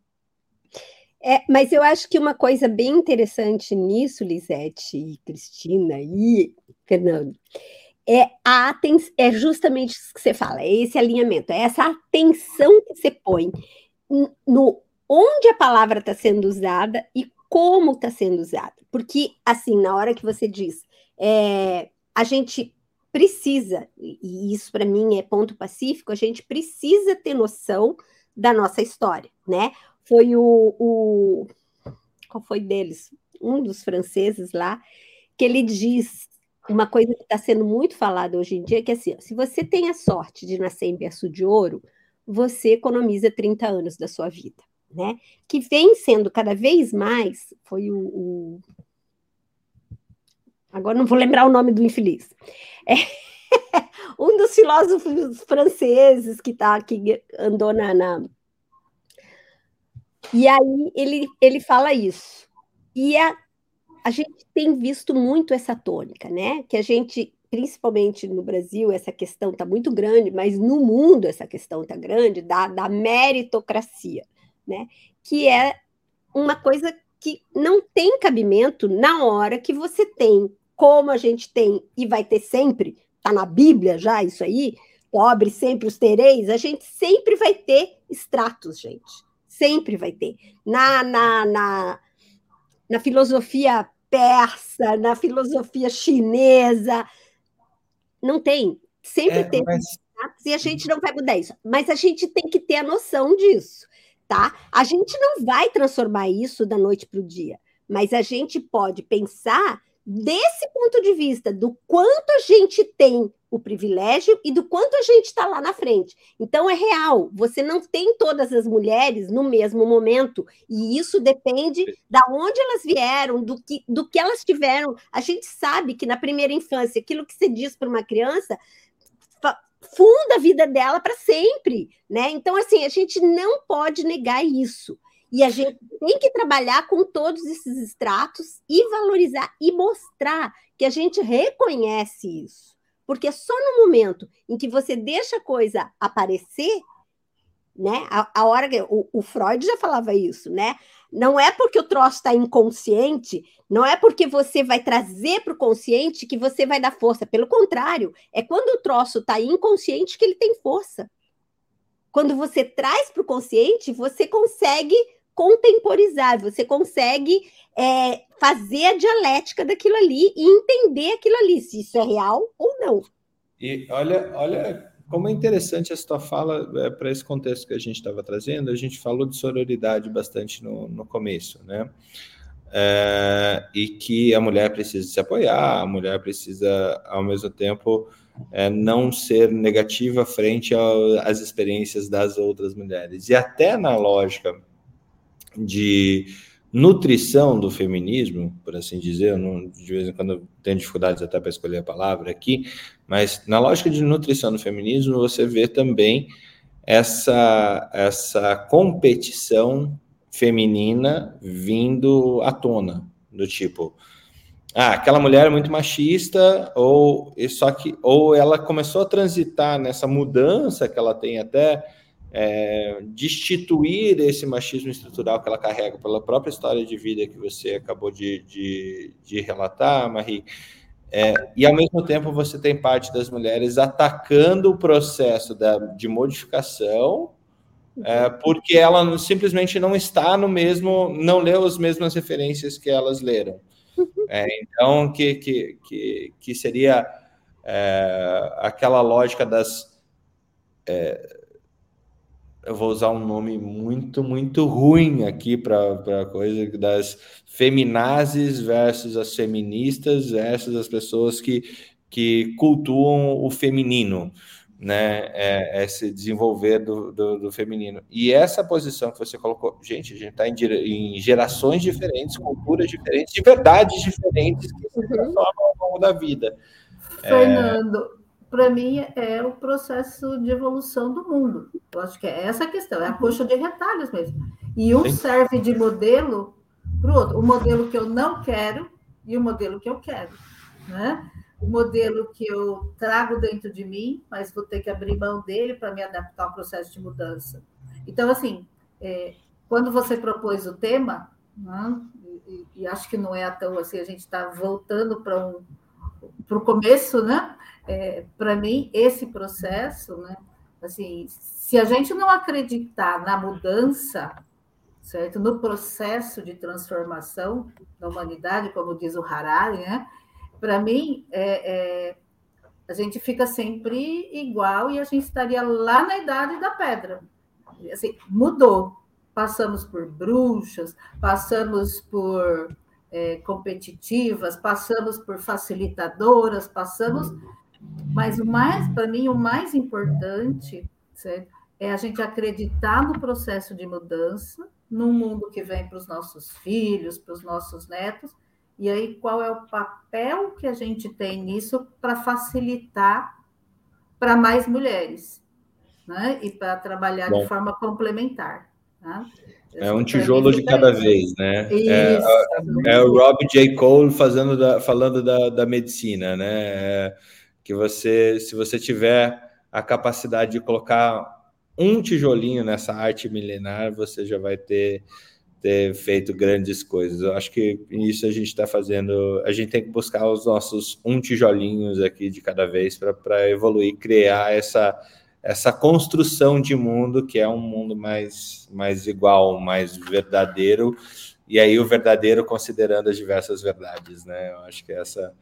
É, mas eu acho que uma coisa bem interessante nisso, Lisete e Cristina e Fernando, é a é justamente isso que você fala, é esse alinhamento, é essa atenção que você põe no onde a palavra está sendo usada e como está sendo usada. Porque, assim, na hora que você diz, é, a gente precisa, e isso para mim é ponto pacífico, a gente precisa ter noção da nossa história, né? Foi o, o qual foi deles? Um dos franceses lá, que ele diz uma coisa que está sendo muito falada hoje em dia, que é assim, se você tem a sorte de nascer em berço de ouro, você economiza 30 anos da sua vida, né? Que vem sendo cada vez mais, foi o, o... agora não vou lembrar o nome do infeliz. É... um dos filósofos franceses que tá aqui andou na, na, e aí ele, ele fala isso. E a, a gente tem visto muito essa tônica, né? Que a gente, principalmente no Brasil, essa questão está muito grande, mas no mundo essa questão está grande, da, da meritocracia, né? Que é uma coisa que não tem cabimento na hora que você tem, como a gente tem e vai ter sempre, está na Bíblia já isso aí, pobre sempre os tereis, a gente sempre vai ter extratos, gente sempre vai ter. Na, na, na, na filosofia persa, na filosofia chinesa, não tem. Sempre é, tem. Mas... E a gente não vai mudar isso. Mas a gente tem que ter a noção disso, tá? A gente não vai transformar isso da noite para o dia, mas a gente pode pensar desse ponto de vista, do quanto a gente tem o privilégio e do quanto a gente está lá na frente. Então é real, você não tem todas as mulheres no mesmo momento, e isso depende da onde elas vieram, do que, do que elas tiveram. A gente sabe que na primeira infância, aquilo que você diz para uma criança funda a vida dela para sempre, né? Então assim, a gente não pode negar isso. E a gente tem que trabalhar com todos esses estratos e valorizar e mostrar que a gente reconhece isso. Porque só no momento em que você deixa a coisa aparecer, né? A, a hora que o, o, Freud já falava isso, né? Não é porque o troço está inconsciente, não é porque você vai trazer para o consciente que você vai dar força. Pelo contrário, é quando o troço está inconsciente que ele tem força. Quando você traz para o consciente, você consegue contemporizar, você consegue é, fazer a dialética daquilo ali e entender aquilo ali, se isso é real ou não.
E olha, olha como é interessante essa tua fala é, para esse contexto que a gente estava trazendo. A gente falou de sororidade bastante no, no começo, né? É, e que a mulher precisa se apoiar, a mulher precisa, ao mesmo tempo, é, não ser negativa frente às experiências das outras mulheres. E até na lógica de nutrição do feminismo, por assim dizer, não, de vez em quando eu tenho dificuldades até para escolher a palavra aqui, mas na lógica de nutrição do feminismo você vê também essa, essa competição feminina vindo à tona, do tipo, ah, aquela mulher é muito machista, ou só que ou ela começou a transitar nessa mudança que ela tem até é, destituir esse machismo estrutural que ela carrega pela própria história de vida que você acabou de, de, de relatar, Marie. É, e ao mesmo tempo você tem parte das mulheres atacando o processo da, de modificação, é, porque ela simplesmente não está no mesmo, não leu as mesmas referências que elas leram. É, então, que, que, que, que seria é, aquela lógica das é, eu vou usar um nome muito, muito ruim aqui para a coisa das feminazes versus as feministas versus as pessoas que, que cultuam o feminino, né? É, é se desenvolver do, do, do, feminino. E essa posição que você colocou, gente, a gente está em, em, gerações diferentes, culturas diferentes, de verdades diferentes que se transformam ao longo da vida.
Fernando, para mim, é o processo de evolução do mundo. Eu acho que é essa a questão, é a coxa de retalhos mesmo. E um Sim. serve de modelo para o outro. O modelo que eu não quero e o modelo que eu quero. Né? O modelo que eu trago dentro de mim, mas vou ter que abrir mão dele para me adaptar ao processo de mudança. Então, assim, é, quando você propôs o tema, né, e, e, acho que não é tão assim, a gente está voltando para um, o começo, né? É, para mim, esse processo, né, assim, se a gente não acreditar na mudança, certo, no processo de transformação da humanidade, como diz o Harari, né, para mim, é, é, a gente fica sempre igual e a gente estaria lá na idade da pedra. Assim, mudou. Passamos por bruxas, passamos por é, competitivas, passamos por facilitadoras, passamos mas o mais, para mim, o mais importante certo? é a gente acreditar no processo de mudança, no mundo que vem para os nossos filhos, para os nossos netos, e aí qual é o papel que a gente tem nisso para facilitar para mais mulheres, né? E para trabalhar Bom. de forma complementar. Né?
É um tijolo de cada vez, né? É, é, o Rob J. Cole fazendo da, falando da, da medicina, né? É, que você, se você tiver a capacidade de colocar um tijolinho nessa arte milenar, você já vai ter, ter feito grandes coisas. Eu acho que isso a gente está fazendo. A gente tem que buscar os nossos um tijolinhos aqui de cada vez para evoluir, criar essa essa construção de mundo que é um mundo mais, mais igual, mais verdadeiro e aí o verdadeiro considerando as diversas verdades, né? Eu acho que essa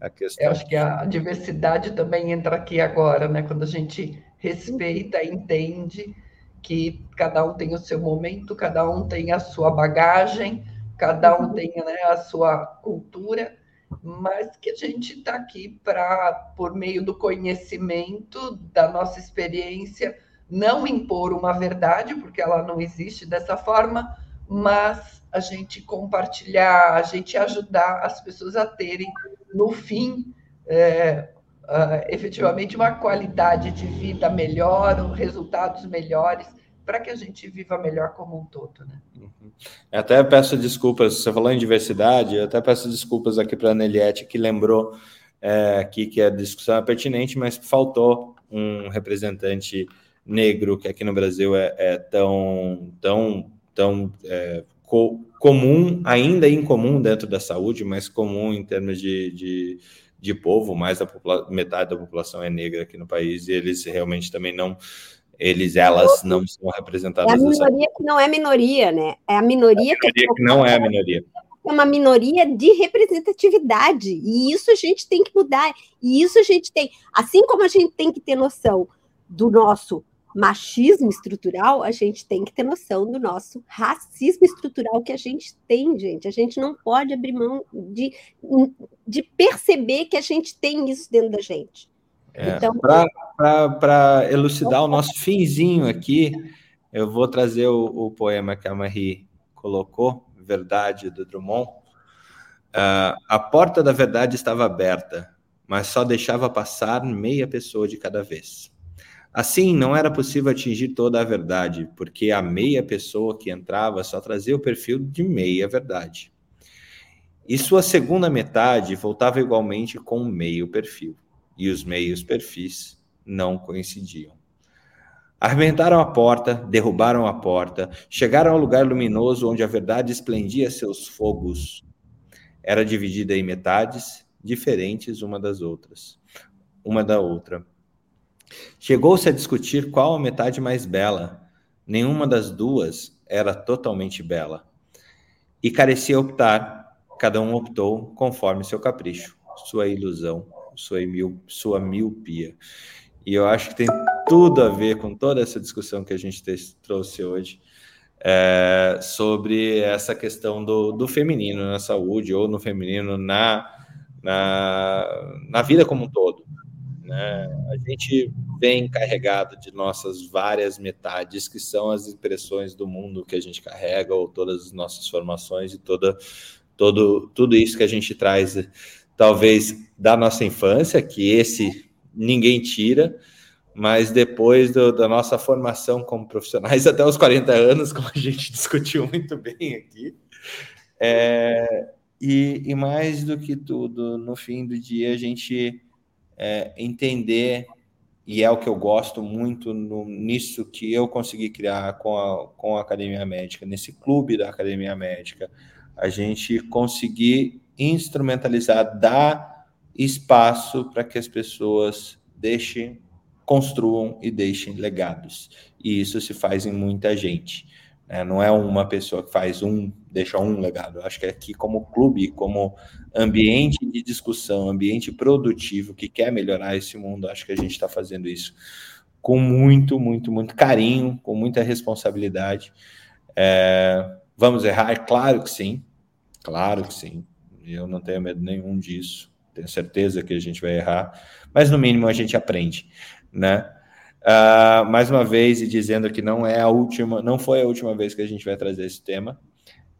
é a questão.
Eu acho que a diversidade também entra aqui agora, né? Quando a gente respeita, entende que cada um tem o seu momento, cada um tem a sua bagagem, cada um tem né, a sua cultura, mas que a gente está aqui para, por meio do conhecimento, da nossa experiência, não impor uma verdade, porque ela não existe dessa forma, mas a gente compartilhar, a gente ajudar as pessoas a terem, no fim, é, uh, efetivamente uma qualidade de vida melhor, resultados melhores, para que a gente viva melhor como um todo. Né?
Uhum. Até peço desculpas, você falou em diversidade, eu até peço desculpas aqui para a Neliette, que lembrou é, aqui que a discussão é pertinente, mas faltou um representante negro, que aqui no Brasil é, é tão, tão, tão é, co comum, ainda incomum dentro da saúde, mas comum em termos de, de, de povo, mais da metade da população é negra aqui no país, e eles realmente também não, eles, elas não são representadas. É
a minoria que não é minoria, né? É a minoria, é a
minoria que, que não é a minoria.
É uma minoria de representatividade, e isso a gente tem que mudar, e isso a gente tem, assim como a gente tem que ter noção do nosso machismo estrutural, a gente tem que ter noção do nosso racismo estrutural que a gente tem, gente. A gente não pode abrir mão de, de perceber que a gente tem isso dentro da gente.
É, então, para elucidar o nosso finzinho aqui, eu vou trazer o, o poema que a Marie colocou, Verdade, do Drummond. Uh, a porta da verdade estava aberta, mas só deixava passar meia pessoa de cada vez. Assim, não era possível atingir toda a verdade, porque a meia pessoa que entrava só trazia o perfil de meia verdade. E sua segunda metade voltava igualmente com o meio perfil, e os meios perfis não coincidiam. Arrebentaram a porta, derrubaram a porta, chegaram ao lugar luminoso onde a verdade esplendia seus fogos. Era dividida em metades diferentes uma das outras, uma da outra Chegou-se a discutir qual a metade mais bela. Nenhuma das duas era totalmente bela. E carecia optar, cada um optou conforme seu capricho, sua ilusão, sua, sua miopia. E eu acho que tem tudo a ver com toda essa discussão que a gente trouxe hoje é, sobre essa questão do, do feminino na saúde ou no feminino na, na, na vida como um todo. Né? A gente vem carregado de nossas várias metades, que são as impressões do mundo que a gente carrega, ou todas as nossas formações e toda, todo, tudo isso que a gente traz, talvez da nossa infância, que esse ninguém tira, mas depois do, da nossa formação como profissionais até os 40 anos, como a gente discutiu muito bem aqui. É, e, e, mais do que tudo, no fim do dia, a gente é, entender, e é o que eu gosto muito no, nisso que eu consegui criar com a, com a Academia Médica, nesse clube da Academia Médica, a gente conseguir instrumentalizar, dar espaço para que as pessoas deixem construam e deixem legados. E isso se faz em muita gente. Né? Não é uma pessoa que faz um, deixa um legado. Eu acho que aqui, como clube, como ambiente de discussão, ambiente produtivo que quer melhorar esse mundo, acho que a gente está fazendo isso com muito, muito, muito carinho, com muita responsabilidade. É, vamos errar? Claro que sim. Claro que sim. Eu não tenho medo nenhum disso. Tenho certeza que a gente vai errar, mas no mínimo a gente aprende né? Uh, mais uma vez, e dizendo que não é a última, não foi a última vez que a gente vai trazer esse tema.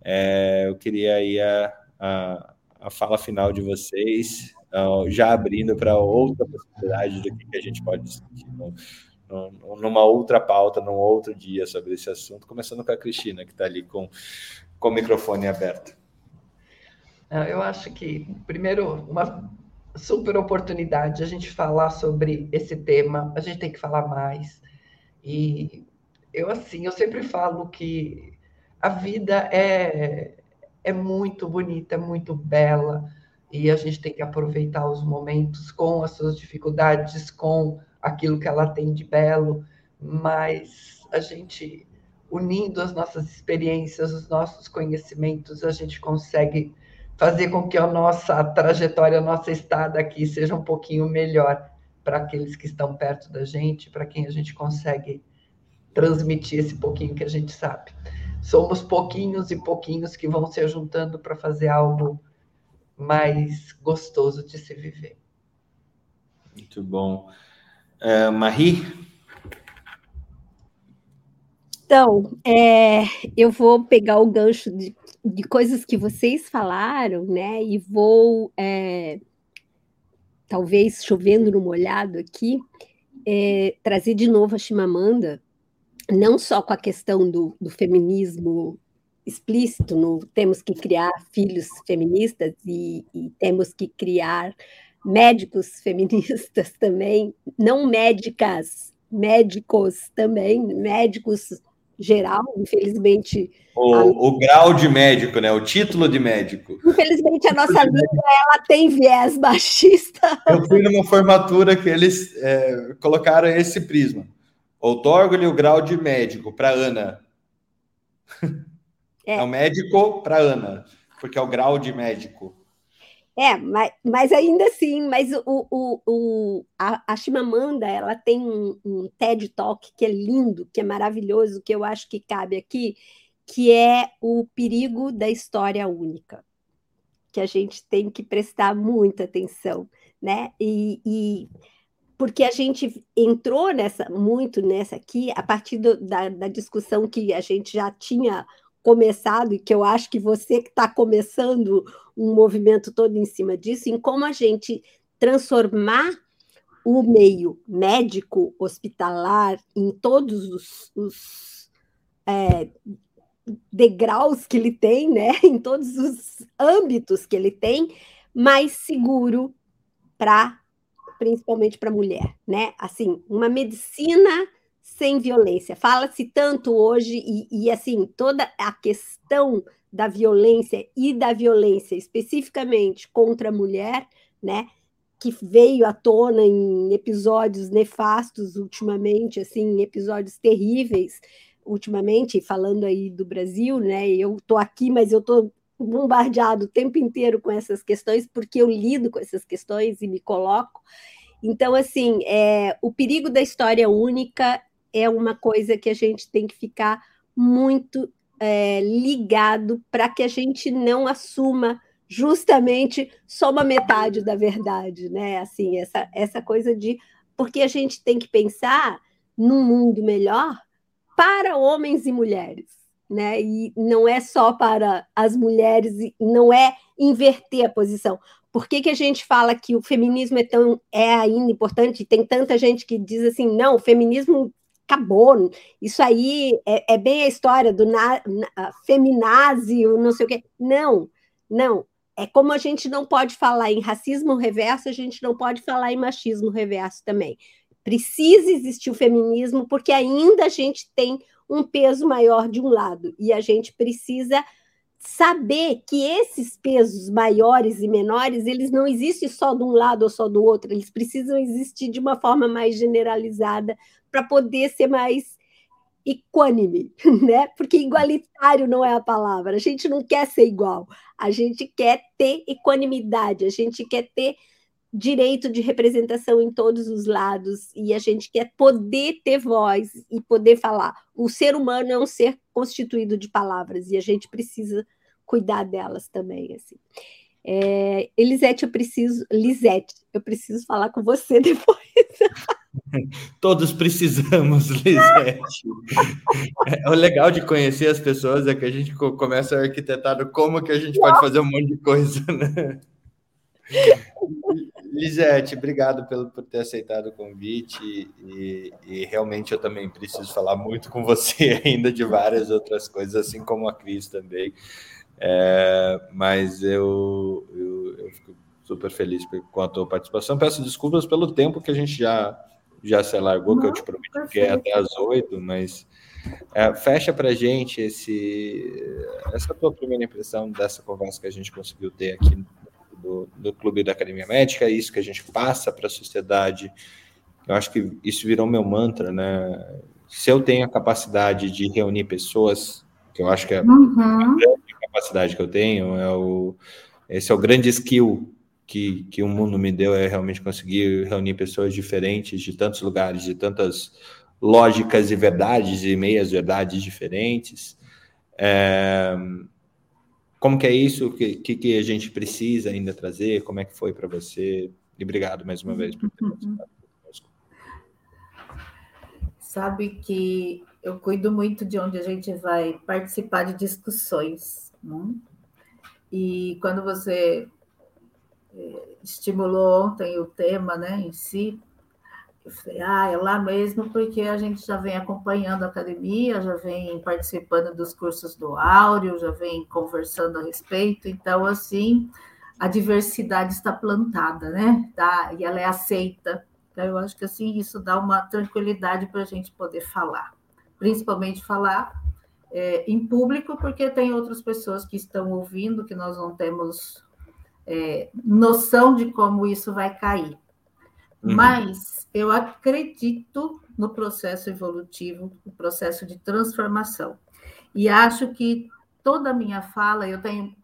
É, eu queria aí a, a, a, fala final de vocês, uh, já abrindo para outra possibilidade do que a gente pode discutir no, no, numa outra pauta, num outro dia sobre esse assunto, começando com a Cristina, que está ali com, com o microfone aberto.
Eu acho que, primeiro, uma super oportunidade a gente falar sobre esse tema. A gente tem que falar mais. E eu assim, eu sempre falo que a vida é é muito bonita, é muito bela e a gente tem que aproveitar os momentos com as suas dificuldades, com aquilo que ela tem de belo, mas a gente unindo as nossas experiências, os nossos conhecimentos, a gente consegue fazer com que a nossa trajetória, a nossa estada aqui seja um pouquinho melhor para aqueles que estão perto da gente, para quem a gente consegue transmitir esse pouquinho que a gente sabe. Somos pouquinhos e pouquinhos que vão se juntando para fazer algo mais gostoso de se viver.
Muito bom. Uh, Marie?
Então, é, eu vou pegar o gancho de de coisas que vocês falaram, né? E vou, é, talvez chovendo no molhado aqui, é, trazer de novo a Chimamanda, não só com a questão do, do feminismo explícito, no temos que criar filhos feministas e, e temos que criar médicos feministas também, não médicas, médicos também, médicos geral, infelizmente.
O, a... o, grau de médico, né? O título de médico.
Infelizmente, a nossa língua ela tem viés machista.
Eu fui numa formatura que eles é, colocaram esse prisma. Outorgo-lhe o grau de médico para Ana. É. é o médico para Ana, porque é o grau de médico.
É, mas, mas ainda assim, mas o, o, o, a, a Chimamanda, ela tem um, um TED Talk que é lindo, que é maravilhoso, que eu acho que cabe aqui, que é o perigo da história única, que a gente tem que prestar muita atenção, né? E, e porque a gente entrou nessa muito nessa aqui a partir do, da, da discussão que a gente já tinha começado e que eu acho que você que está começando um movimento todo em cima disso, em como a gente transformar o meio médico hospitalar em todos os, os é, degraus que ele tem, né? em todos os âmbitos que ele tem, mais seguro para principalmente para mulher, né? Assim, uma medicina sem violência. Fala-se tanto hoje, e, e, assim, toda a questão da violência e da violência especificamente contra a mulher, né? Que veio à tona em episódios nefastos ultimamente, assim, episódios terríveis ultimamente, falando aí do Brasil, né? Eu estou aqui, mas eu estou bombardeado o tempo inteiro com essas questões, porque eu lido com essas questões e me coloco. Então, assim, é, o perigo da história única é uma coisa que a gente tem que ficar muito é, ligado para que a gente não assuma justamente só uma metade da verdade, né? Assim, essa, essa coisa de porque a gente tem que pensar num mundo melhor para homens e mulheres, né? E não é só para as mulheres, não é inverter a posição. Por que, que a gente fala que o feminismo é tão é ainda importante? Tem tanta gente que diz assim, não, o feminismo acabou. Isso aí é, é bem a história do na, na, feminazi, não sei o quê. Não, não. É como a gente não pode falar em racismo reverso, a gente não pode falar em machismo reverso também. Precisa existir o feminismo, porque ainda a gente tem um peso maior de um lado, e a gente precisa saber que esses pesos maiores e menores, eles não existem só de um lado ou só do outro, eles precisam existir de uma forma mais generalizada para poder ser mais equânime, né? Porque igualitário não é a palavra. A gente não quer ser igual. A gente quer ter equanimidade, a gente quer ter direito de representação em todos os lados e a gente quer poder ter voz e poder falar. O ser humano é um ser constituído de palavras e a gente precisa cuidar delas também, assim. É, Elisete, eu preciso, Lisete, eu preciso falar com você depois.
Todos precisamos, Lisete. É, o legal de conhecer as pessoas é que a gente começa a arquitetar como que a gente pode fazer um monte de coisa, né? Lisete, obrigado pelo, por ter aceitado o convite e, e, realmente eu também preciso falar muito com você ainda de várias outras coisas, assim como a Cris também. É, mas eu, eu, eu, fico super feliz com a tua participação. Peço desculpas pelo tempo que a gente já, já se alargou, Não, que eu te prometi perfeito. que é até às oito, mas é, fecha para a gente esse, essa tua primeira impressão dessa conversa que a gente conseguiu ter aqui do, do Clube da Academia Médica, é isso que a gente passa para a sociedade. Eu acho que isso virou meu mantra, né? Se eu tenho a capacidade de reunir pessoas, que eu acho que é uhum. a grande capacidade que eu tenho, é o, esse é o grande skill que, que o mundo me deu, é realmente conseguir reunir pessoas diferentes de tantos lugares, de tantas lógicas e verdades e meias verdades diferentes. É, como que é isso? O que, que, a gente precisa ainda trazer? Como é que foi para você? E obrigado mais uma vez por ter uhum. participado conosco.
Sabe que eu cuido muito de onde a gente vai participar de discussões. Né? E quando você eh, estimulou ontem o tema né, em si, eu falei, ah, é lá mesmo, porque a gente já vem acompanhando a academia, já vem participando dos cursos do Áureo, já vem conversando a respeito, então, assim, a diversidade está plantada, né? Tá, e ela é aceita. Então, eu acho que, assim, isso dá uma tranquilidade para a gente poder falar, principalmente falar é, em público, porque tem outras pessoas que estão ouvindo, que nós não temos é, noção de como isso vai cair. Uhum. Mas eu acredito no processo evolutivo, no processo de transformação. E acho que toda a minha fala, eu tenho,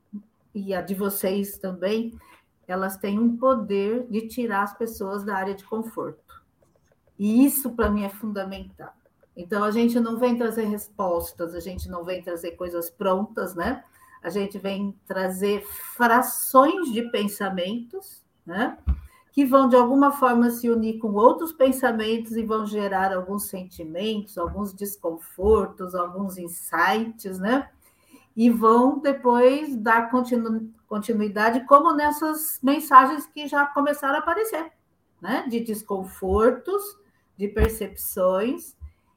e a de vocês também, elas têm um poder de tirar as pessoas da área de conforto. E isso, para mim, é fundamental. Então, a gente não vem trazer respostas, a gente não vem trazer coisas prontas, né? A gente vem trazer frações de pensamentos, né? Que vão de alguma forma se unir com outros pensamentos e vão gerar alguns sentimentos, alguns desconfortos, alguns insights, né? E vão depois dar continu continuidade, como nessas mensagens que já começaram a aparecer, né? De desconfortos, de percepções.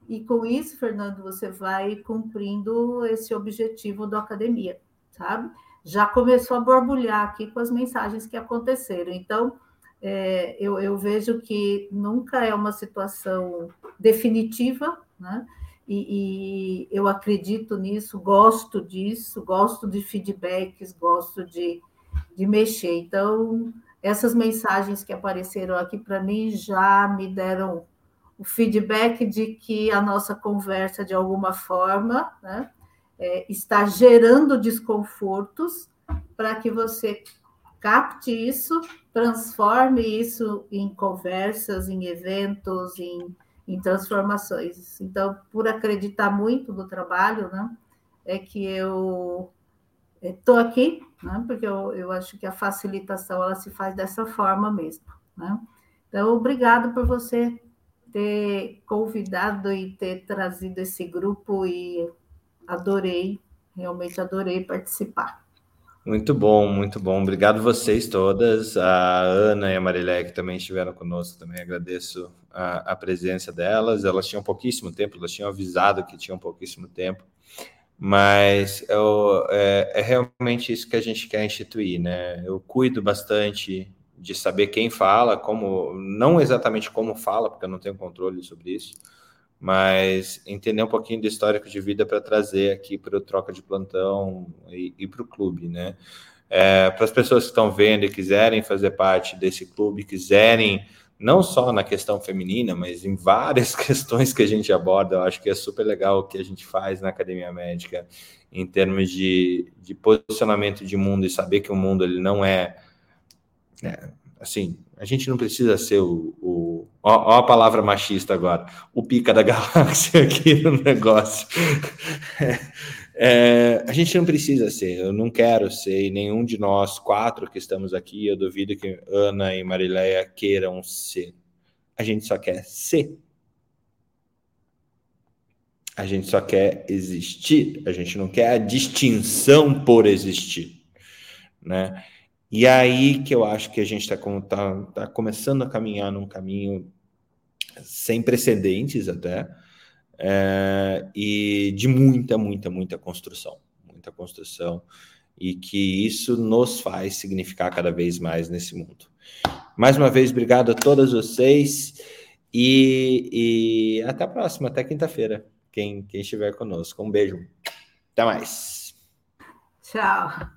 E com isso, Fernando, você vai cumprindo esse objetivo da academia, sabe? Já começou a borbulhar aqui com as mensagens que aconteceram. Então, é, eu, eu, vejo que nunca é uma situação definitiva, né? E, e, eu acredito nisso, gosto disso, gosto de feedbacks, gosto de, de mexer. Então, essas mensagens que apareceram aqui para mim já me deram o feedback de que a nossa conversa, de alguma forma, né, é, está gerando desconfortos para que você capte isso, transforme isso em conversas, em eventos, em, em transformações. Então, por acreditar muito no trabalho, né, é que eu estou aqui, né, porque eu, eu acho que a facilitação ela se faz dessa forma mesmo. Né? Então, obrigado por você ter convidado e ter trazido esse grupo e adorei, realmente adorei participar.
Muito bom, muito bom. Obrigado vocês todas, a Ana e a Marilé que também estiveram conosco, também agradeço a, a, presença delas. Elas tinham pouquíssimo tempo, elas tinham avisado que tinham pouquíssimo tempo, mas eu, é, é realmente isso que a gente quer instituir, né? Eu cuido bastante de saber quem fala, como, não exatamente como fala, porque eu não tenho controle sobre isso, mas entender um pouquinho do histórico de vida para trazer aqui para o troca de plantão e, e para o clube, né? É, para as pessoas que estão vendo e quiserem fazer parte desse clube, quiserem não só na questão feminina, mas em várias questões que a gente aborda, eu acho que é super legal o que a gente faz na academia médica em termos de, de posicionamento de mundo e saber que o mundo ele não é é, assim, a gente não precisa ser o, o ó, ó, a palavra machista agora, o pica da galáxia aqui no negócio. É, a gente não precisa ser, eu não quero ser, e nenhum de nós quatro que estamos aqui, eu duvido que Ana e Marileia queiram ser. A gente só quer ser. A gente só quer existir, a gente não quer a distinção por existir, né? E aí que eu acho que a gente está tá, tá começando a caminhar num caminho sem precedentes até, é, e de muita, muita, muita construção, muita construção, e que isso nos faz significar cada vez mais nesse mundo. Mais uma vez, obrigado a todas vocês e, e até a próxima, até quinta-feira, quem, quem estiver conosco. Um beijo, até mais.
Tchau.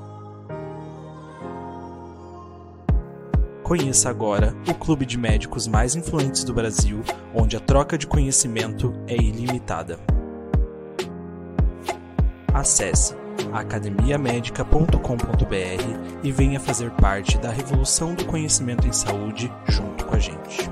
Conheça agora o clube de médicos mais influentes do Brasil, onde a troca de conhecimento é ilimitada. Acesse academiamedica.com.br e venha fazer parte da revolução do conhecimento em saúde junto com a gente.